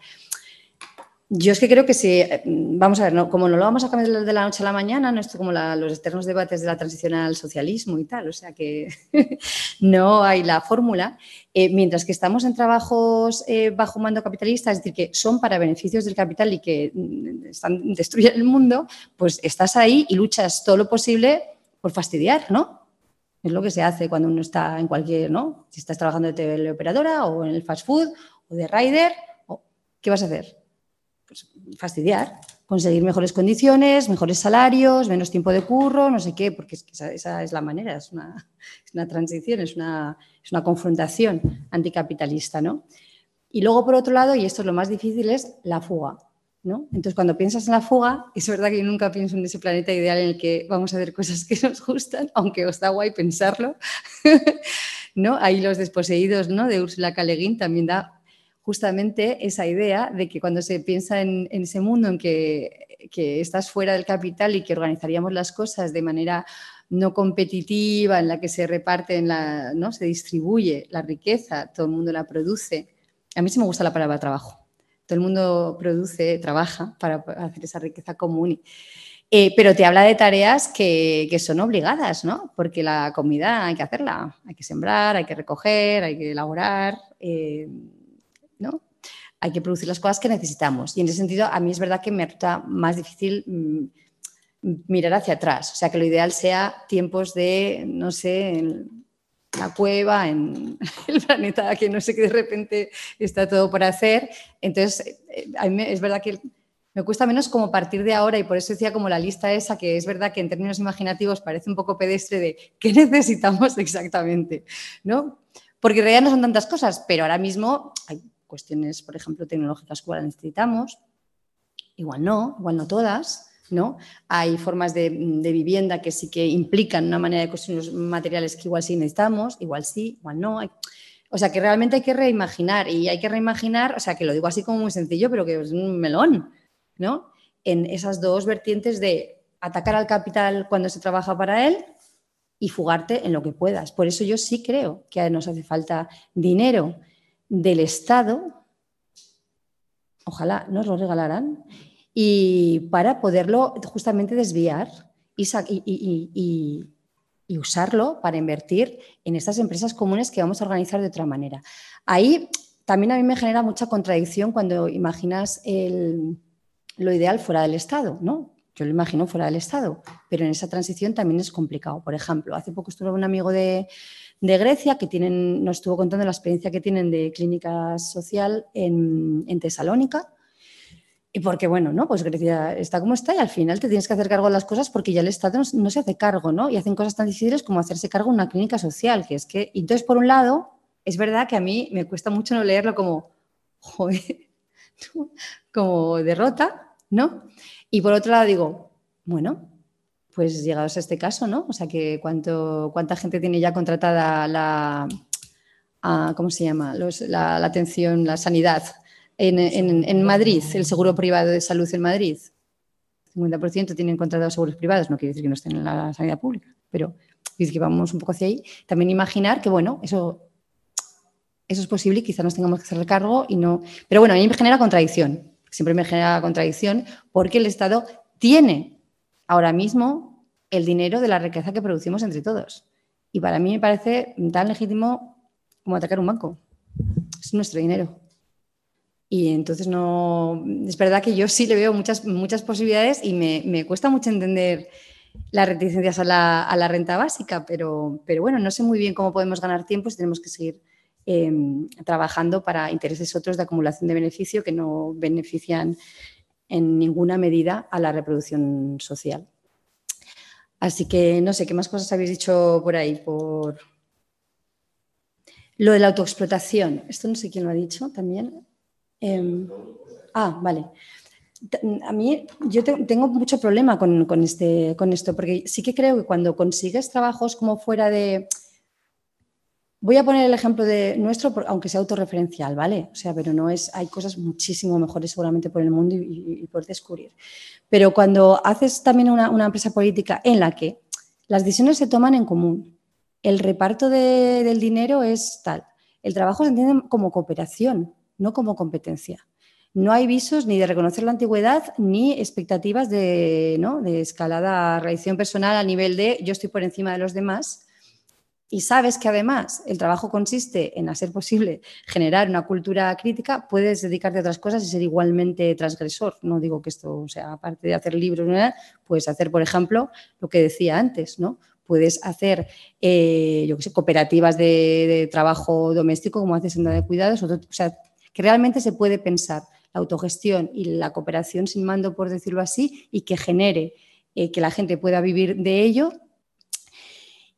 Yo es que creo que si, vamos a ver, ¿no? como no lo vamos a cambiar de la noche a la mañana, no es como los eternos debates de la transición al socialismo y tal, o sea que no hay la fórmula, eh, mientras que estamos en trabajos eh, bajo mando capitalista, es decir, que son para beneficios del capital y que mm, están, destruyen el mundo, pues estás ahí y luchas todo lo posible por fastidiar, ¿no? Es lo que se hace cuando uno está en cualquier, ¿no? Si estás trabajando de teleoperadora o en el fast food o de rider, ¿qué vas a hacer? Pues fastidiar, conseguir mejores condiciones, mejores salarios, menos tiempo de curro, no sé qué, porque esa, es la manera, es una, transición, es una, es una confrontación anticapitalista, ¿no? Y luego, por otro lado, y esto es lo más difícil, es la fuga. Entonces, cuando piensas en la fuga, es verdad que yo nunca pienso en ese planeta ideal en el que vamos a ver cosas que nos gustan, aunque os da guay pensarlo, ¿no? Ahí los desposeídos, ¿no? De Ursula K. también da justamente esa idea de que cuando se piensa en, ese mundo en que, estás fuera del capital y que organizaríamos las cosas de manera no competitiva, en la que se reparte, la, ¿no? se distribuye la riqueza, todo el mundo la produce. A mí sí me gusta la palabra trabajo todo el mundo produce, trabaja para hacer esa riqueza común. Eh, pero te habla de tareas que, son obligadas, ¿no? Porque la comida hay que hacerla, hay que sembrar, hay que recoger, hay que elaborar, eh, ¿no? Hay que producir las cosas que necesitamos. Y en ese sentido, a mí es verdad que me resulta más difícil mm, mirar hacia atrás. O sea, que lo ideal sea tiempos de, no sé, la cueva, en el planeta que no sé qué de repente está todo por hacer. Entonces, eh, a mí es verdad que me cuesta menos como partir de ahora y por eso decía como la lista esa, que es verdad que en términos imaginativos parece un poco pedestre de qué necesitamos exactamente, ¿no? Porque en realidad no son tantas cosas, pero ahora mismo hay cuestiones, por ejemplo, tecnológicas que necesitamos, igual no, igual no todas, ¿no? Hay formas de, vivienda que sí que implican una manera de construir los materiales que igual sí necesitamos, igual sí, igual no. o sea, que realmente hay que reimaginar y hay que reimaginar, o sea, que lo digo así como muy sencillo, pero que es un melón, ¿no? En esas dos vertientes de atacar al capital cuando se trabaja para él y fugarte en lo que puedas. Por eso yo sí creo que nos hace falta dinero del Estado, ojalá nos lo regalaran, y para poderlo justamente desviar y, usarlo para invertir en estas empresas comunes que vamos a organizar de otra manera. Ahí también a mí me genera mucha contradicción cuando imaginas lo ideal fuera del Estado, ¿no? Yo lo imagino fuera del Estado, pero en esa transición también es complicado. Por ejemplo, hace poco estuvo un amigo de, Grecia que tienen, nos estuvo contando la experiencia que tienen de clínica social en Tesalónica Y porque, bueno, ¿no? Pues Grecia está como está y al final te tienes que hacer cargo de las cosas porque ya el Estado no, se hace cargo, ¿no? Y hacen cosas tan difíciles como hacerse cargo de una clínica social, que es que... y Entonces, por un lado, es verdad que a mí me cuesta mucho no leerlo como, joder, como derrota, ¿no? Y por otro lado digo, bueno, pues llegados a este caso, ¿no? O sea, que cuánto, cuánta gente tiene ya contratada la, a- ¿cómo se llama? La atención, la sanidad en, Madrid, el seguro privado de salud en Madrid. 50% tienen contratados seguros privados, no quiere decir que no estén en la sanidad pública, pero dice que vamos un poco hacia ahí. También imaginar que, bueno, eso, eso es posible y quizá nos tengamos que hacer cargo y no. Pero bueno, a mí me genera contradicción, siempre me genera contradicción porque el Estado tiene ahora mismo el dinero de la riqueza que producimos entre todos. Y para mí me parece tan legítimo como atacar un banco. Es nuestro dinero. Y entonces no. Es verdad que yo sí le veo muchas, muchas posibilidades y me, me cuesta mucho entender las reticencias a la, a la renta básica, pero, pero bueno, no sé muy bien cómo podemos ganar tiempo si tenemos que seguir eh, trabajando para intereses otros de acumulación de beneficio que no benefician en ninguna medida a la reproducción social. Así que no sé, ¿qué más cosas habéis dicho por ahí? Por lo de la autoexplotación. Esto no sé quién lo ha dicho también. Eh, ah, vale. A mí yo te, tengo mucho problema con, este, con esto, porque sí que creo que cuando consigues trabajos como fuera de... Voy a poner el ejemplo de nuestro, aunque sea autorreferencial, ¿vale? O sea, pero no es, hay cosas muchísimo mejores seguramente por el mundo y, por descubrir. Pero cuando haces también una, empresa política en la que las decisiones se toman en común, el reparto de, del dinero es tal, el trabajo se entiende como cooperación, no como competencia. No hay visos ni de reconocer la antigüedad ni expectativas de, ¿no? de escalada reacción personal a nivel de yo estoy por encima de los demás. Y sabes que además el trabajo consiste en hacer posible generar una cultura crítica, puedes dedicarte a otras cosas y ser igualmente transgresor. No digo que esto, sea, aparte de hacer libros, puedes hacer, por ejemplo, lo que decía antes, ¿no? Puedes hacer, eh, yo qué sé, cooperativas de, de, trabajo doméstico, como haces en la de cuidados, o sea, que realmente se puede pensar la autogestión y la cooperación sin mando, por decirlo así, y que genere eh, que la gente pueda vivir de ello.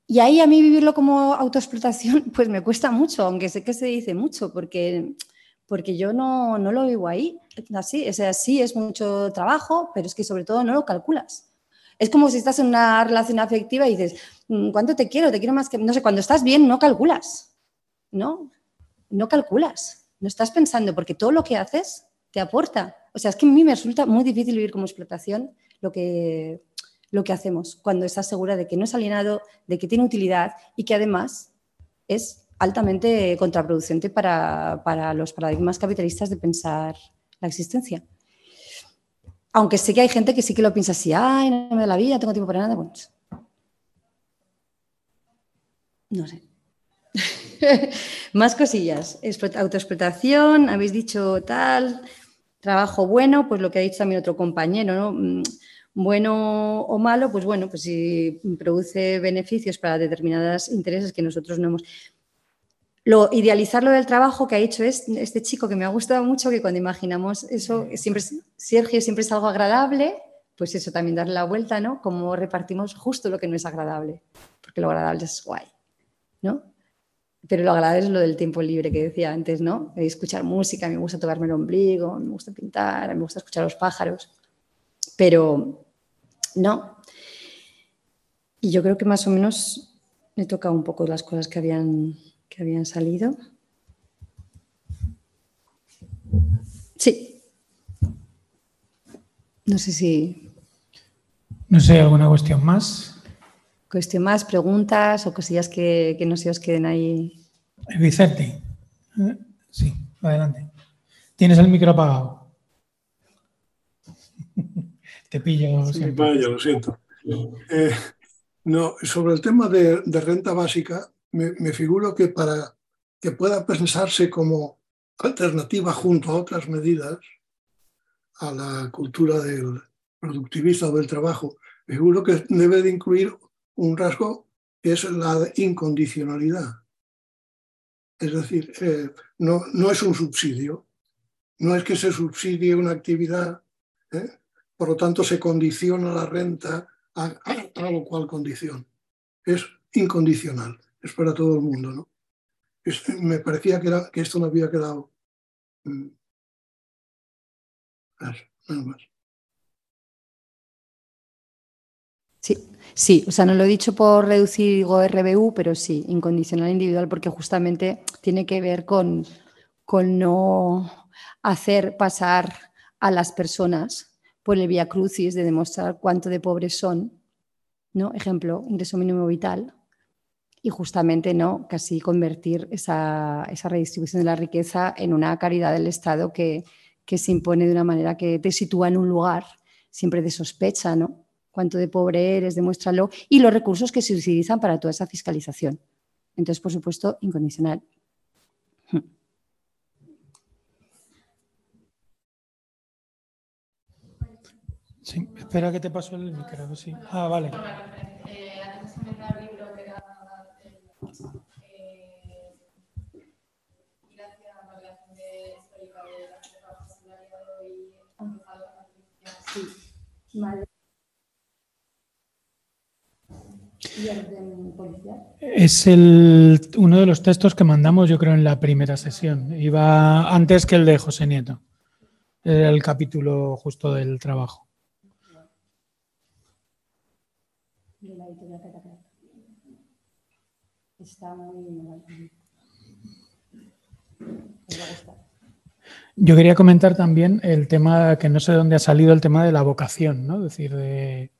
Y ahí a mí vivirlo como autoexplotación, pues me cuesta mucho, aunque sé que se dice mucho, porque, porque yo no, no lo vivo ahí. Así, o sea, sí es mucho trabajo, pero es que sobre todo no lo calculas. Es como si estás en una relación afectiva y dices, "Mm, ¿cuánto te quiero? Te quiero más que... No sé, cuando estás bien no calculas, ¿no? No calculas, no estás pensando, porque todo lo que haces te aporta. O sea, es que a mí me resulta muy difícil vivir como explotación lo que, lo que hacemos, cuando estás segura de que no es alienado, de que tiene utilidad y que además es altamente contraproducente para, para los paradigmas capitalistas de pensar la existencia. Aunque sé que hay gente que sí que lo piensa así, ay, no me da la vida, no tengo tiempo para nada. Bueno, no sé. Más cosillas. Autoexplotación, habéis dicho tal, trabajo bueno, pues lo que ha dicho también otro compañero, ¿no? Bueno o malo, pues bueno, pues si produce beneficios para determinados intereses que nosotros no hemos. Lo, idealizar lo del trabajo que ha hecho es, este chico que me ha gustado mucho, que cuando imaginamos eso, siempre, Sergio siempre es algo agradable, pues eso también darle la vuelta, ¿no? Como repartimos justo lo que no es agradable, porque lo agradable es guay, ¿no? Pero lo agradable es lo del tiempo libre que decía antes, ¿no? Escuchar música, me gusta tocarme el ombligo, me gusta pintar, me gusta escuchar los pájaros, pero no. Y yo creo que más o menos he tocado un poco las cosas que habían, que habían salido. Sí. No sé si... No sé, ¿alguna cuestión más? Cuestión más, preguntas o cosillas que, que no se os queden ahí. Vicente. Sí, adelante. Tienes el micro apagado. Te pillo. Sí, vaya, lo siento. Eh, no, sobre el tema de, de renta básica, me, me, figuro que para que pueda pensarse como alternativa junto a otras medidas a la cultura del productivista o del trabajo, me figuro que debe de incluir un rasgo es la incondicionalidad. Es decir, eh, no, no es un subsidio, no es que se subsidie una actividad ¿eh? Por lo tanto, se condiciona la renta a, a, lo cual condición. Es incondicional, es para todo el mundo. ¿no? me parecía que, era, que esto no había quedado. Mm, nada más. Sí, sí, o sea, no lo he dicho por reducir digo RBU, pero sí, incondicional individual, porque justamente tiene que ver con, con no hacer pasar a las personas por el vía crucis de demostrar cuánto de pobres son, ¿no? Ejemplo, ingreso mínimo vital, y justamente no casi convertir esa, esa, redistribución de la riqueza en una caridad del Estado que, que, se impone de una manera que te sitúa en un lugar siempre de sospecha, ¿no? Cuánto de pobre eres, demuéstralo, y los recursos que se utilizan para toda esa fiscalización. Entonces, por supuesto, incondicional. Sí, espera que te paso el micrófono. Sí. Ah, vale. Sí, vale. Es el, uno de los textos que mandamos, yo creo, en la primera sesión. Iba antes que el de José Nieto. Era el capítulo justo del trabajo. Yo quería comentar también el tema, que no sé de dónde ha salido el tema de la vocación, ¿no? Es decir, de,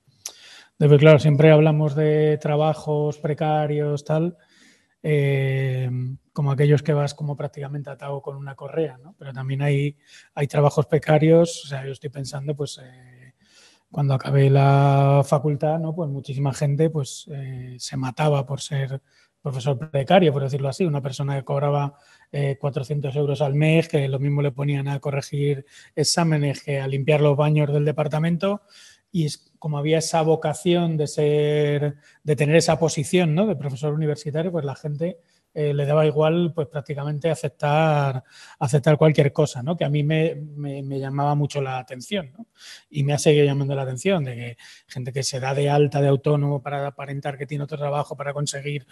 claro, siempre hablamos de trabajos precarios, tal, eh, como aquellos que vas como prácticamente atado con una correa, ¿no? Pero también hay, hay trabajos precarios, o sea, yo estoy pensando, pues, eh, cuando acabé la facultad, ¿no? Pues muchísima gente, pues, eh, se mataba por ser profesor precario, por decirlo así, una persona que cobraba 400 euros al mes, que lo mismo le ponían a corregir exámenes que a limpiar los baños del departamento, y es como había esa vocación de ser, de tener esa posición ¿no? de profesor universitario, pues la gente eh, le daba igual pues prácticamente aceptar, aceptar cualquier cosa, ¿no? que a mí me, llamaba mucho la atención ¿no? y me ha seguido llamando la atención de que gente que se da de alta de autónomo para aparentar que tiene otro trabajo para conseguir,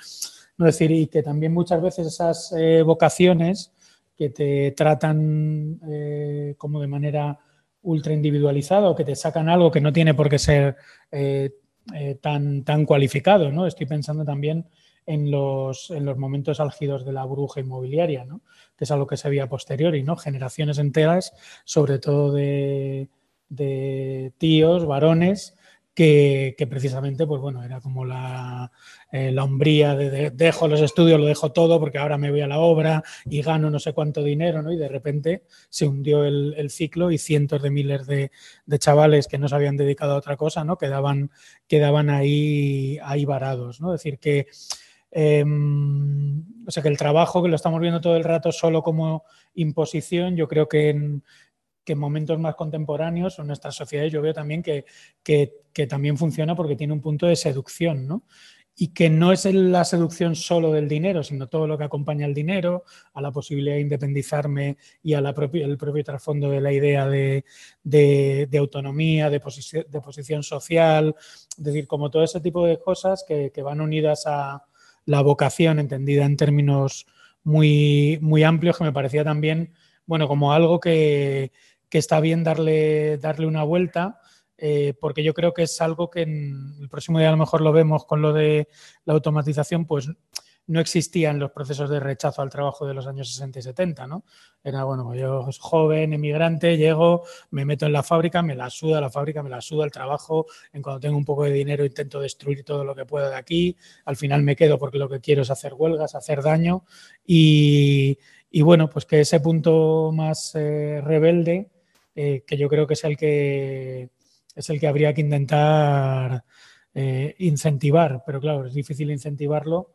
no decir, y que también muchas veces esas eh, vocaciones que te tratan eh, como de manera ultra individualizado, que te sacan algo que no tiene por qué ser eh, eh, tan, tan cualificado. ¿no? Estoy pensando también en los, en los momentos álgidos de la bruja inmobiliaria, ¿no? que es algo que se veía posteriori, ¿no? generaciones enteras, sobre todo de, de tíos, varones, que, precisamente, pues bueno, era como la, eh, la hombría de, dejo los estudios, lo dejo todo porque ahora me voy a la obra y gano no sé cuánto dinero, ¿no? Y de repente se hundió el, ciclo y cientos de miles de, chavales que no se habían dedicado a otra cosa, ¿no? Quedaban, quedaban ahí, ahí varados, ¿no? Es decir, que... Em, o sea que el trabajo que lo estamos viendo todo el rato solo como imposición, yo creo que en, que en momentos más contemporáneos o en nuestras sociedades yo veo también que, que, también funciona porque tiene un punto de seducción, ¿no? Y que no es la seducción solo del dinero, sino todo lo que acompaña al dinero, a la posibilidad de independizarme y al propio, propio trasfondo de la idea de, de, autonomía, de, posición, de posición social, es decir, como todo ese tipo de cosas que, que van unidas a la vocación entendida en términos muy, muy amplios, que me parecía también, bueno, como algo que, que está bien darle, darle una vuelta, eh, porque yo creo que es algo que el próximo día a lo mejor lo vemos con lo de la automatización, pues no existían los procesos de rechazo al trabajo de los años 60 y 70, ¿no? Era, bueno, yo joven, emigrante, llego, me meto en la fábrica, me la suda la fábrica, me la suda el trabajo, en cuando tengo un poco de dinero intento destruir todo lo que pueda de aquí, al final me quedo porque lo que quiero es hacer huelgas, hacer daño y, bueno, pues que ese punto más eh, rebelde eh, que yo creo que es el que es el que habría que intentar eh, incentivar, pero claro, es difícil incentivarlo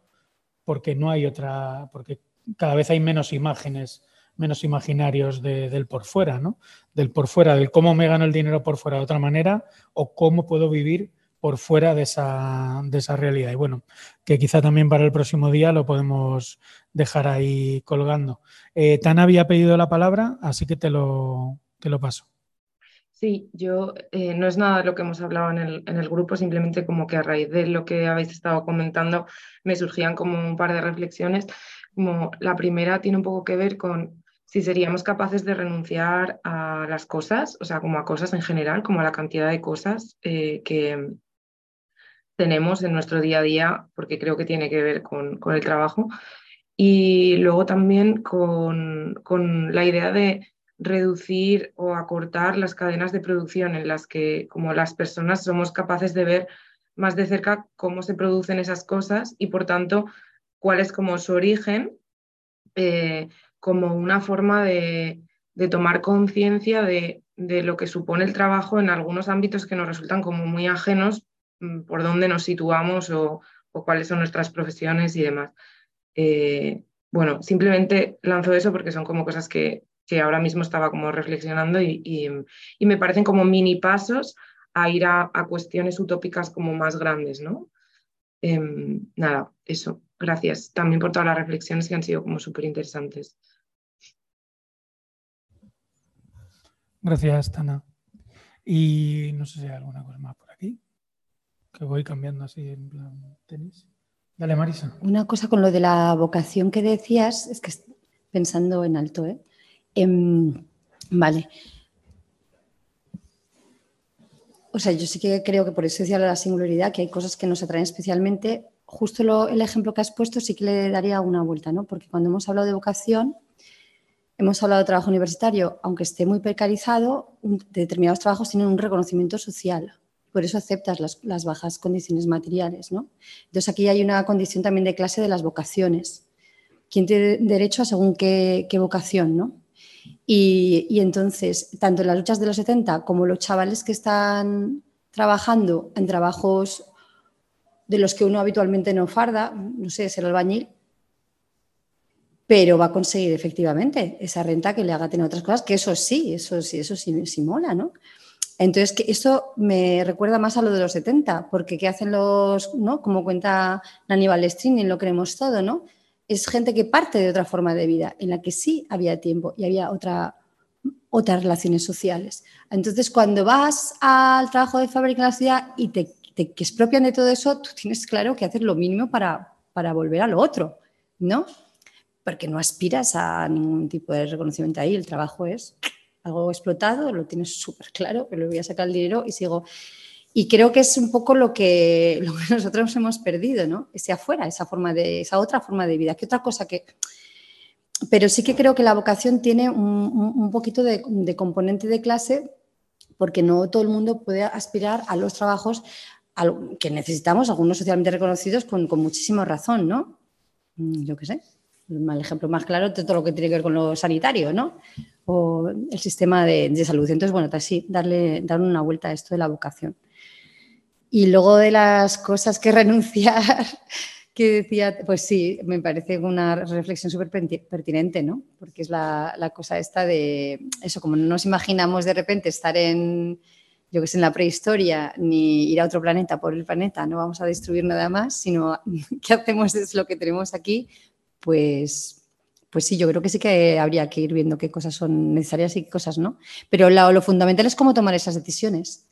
porque no hay otra, porque cada vez hay menos imágenes, menos imaginarios del por fuera, ¿no? Del por fuera, del cómo me gano el dinero por fuera de otra manera o cómo puedo vivir por fuera de esa, de esa realidad. Y bueno, que quizá también para el próximo día lo podemos dejar ahí colgando. Eh, Tan había pedido la palabra, así que te lo, te lo paso. Sí, yo eh, no es nada de lo que hemos hablado en el, en el, grupo, simplemente como que a raíz de lo que habéis estado comentando me surgían como un par de reflexiones. Como la primera tiene un poco que ver con si seríamos capaces de renunciar a las cosas, o sea, como a cosas en general, como a la cantidad de cosas eh, que tenemos en nuestro día a día, porque creo que tiene que ver con, con el trabajo. Y luego también con, con la idea de reducir o acortar las cadenas de producción en las que como las personas somos capaces de ver más de cerca cómo se producen esas cosas y por tanto cuál es como su origen eh, como una forma de, tomar conciencia de, lo que supone el trabajo en algunos ámbitos que nos resultan como muy ajenos mm, por dónde nos situamos o, cuáles son nuestras profesiones y demás. Eh, bueno, simplemente lanzo eso porque son como cosas que, que ahora mismo estaba como reflexionando y, me parecen como mini pasos a ir a, cuestiones utópicas como más grandes, ¿no? Em, nada, eso. Gracias también por todas las reflexiones que han sido como súper interesantes. Gracias, Tana. Y no sé si hay alguna cosa más por aquí, que voy cambiando así en plan tenis. Dale, Marisa. Una cosa con lo de la vocación que decías, es que pensando en alto, ¿eh? Em, vale. O sea, yo sí que creo que por eso decía la singularidad, que hay cosas que nos atraen especialmente. Justo el ejemplo que has puesto sí que le daría una vuelta, ¿no? Porque cuando hemos hablado de vocación, hemos hablado de trabajo universitario, aunque esté muy precarizado, determinados trabajos tienen un reconocimiento social. Por eso aceptas las, bajas condiciones materiales, ¿no? Entonces aquí hay una condición también de clase de las vocaciones. ¿Quién tiene derecho a según qué, qué vocación, no? Y, entonces, tanto en las luchas de los 70 como los chavales que están trabajando en trabajos de los que uno habitualmente no farda, no sé, ser albañil, pero va a conseguir efectivamente esa renta que le haga tener otras cosas, que eso sí, eso sí, eso sí, sí mola, ¿no? Entonces, que esto me recuerda más a lo de los 70, porque ¿qué hacen los, ¿no? Como cuenta Aníbal Balestrini, lo creemos todo, ¿no? Es gente que parte de otra forma de vida, en la que sí había tiempo y había otra, otras relaciones sociales. Entonces, cuando vas al trabajo de fábrica en la ciudad y te, te expropian de todo eso, tú tienes claro que hacer lo mínimo para, para volver a lo otro, ¿no? Porque no aspiras a ningún tipo de reconocimiento ahí, el trabajo es algo explotado, lo tienes súper claro, que le voy a sacar el dinero y sigo. Y creo que es un poco lo que, nosotros hemos perdido, ¿no? Ese afuera, esa, forma de, esa otra forma de vida. ¿Qué otra cosa que...? Pero sí que creo que la vocación tiene un, poquito de, componente de clase porque no todo el mundo puede aspirar a los trabajos que necesitamos, algunos socialmente reconocidos, con, muchísima razón, ¿no? Mm, yo qué sé, el ejemplo más claro de todo lo que tiene que ver con lo sanitario, ¿no? O el sistema de, salud. Entonces, bueno, sí, darle, darle una vuelta a esto de la vocación. Y luego de las cosas que renunciar, que decía, pues sí, me parece una reflexión súper pertinente, ¿no? Porque es la, cosa esta de eso, como no nos imaginamos de repente estar en, yo que sé, en la prehistoria, ni ir a otro planeta por el planeta, no vamos a destruir nada más, sino qué hacemos es lo que tenemos aquí, pues, pues sí, yo creo que sí que habría que ir viendo qué cosas son necesarias y qué cosas no. Pero lo fundamental es cómo tomar esas decisiones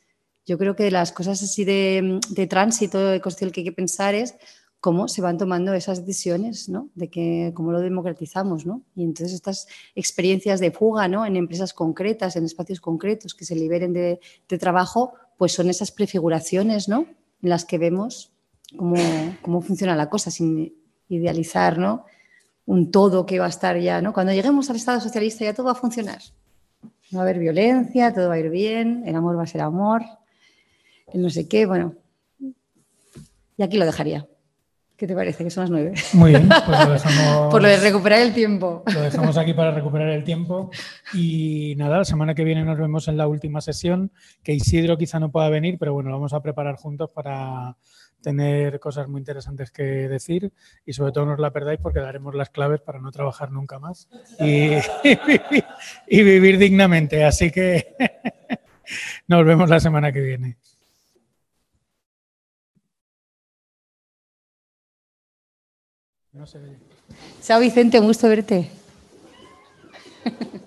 yo creo que las cosas así de, tránsito, de cuestión que hay que pensar es cómo se van tomando esas decisiones, ¿no? De que cómo lo democratizamos, ¿no? Y entonces estas experiencias de fuga, ¿no? En empresas concretas, en espacios concretos que se liberen de, trabajo, pues son esas prefiguraciones, ¿no? En las que vemos cómo, cómo funciona la cosa, sin idealizar, ¿no? Un todo que va a estar ya, ¿no? Cuando lleguemos al Estado socialista ya todo va a funcionar. No va a haber violencia, todo va a ir bien, el amor va a ser amor, no sé qué, bueno. Y aquí lo dejaría. ¿Qué te parece? Que son las nueve. Muy bien, pues lo dejamos. Por lo de recuperar el tiempo. Lo dejamos aquí para recuperar el tiempo. Y nada, la semana que viene nos vemos en la última sesión, que Isidro quizá no pueda venir, pero bueno, lo vamos a preparar juntos para tener cosas muy interesantes que decir y sobre todo no os la perdáis porque daremos las claves para no trabajar nunca más y, y vivir dignamente. Así que nos vemos la semana que viene. No se Chao Vicente, un gusto verte.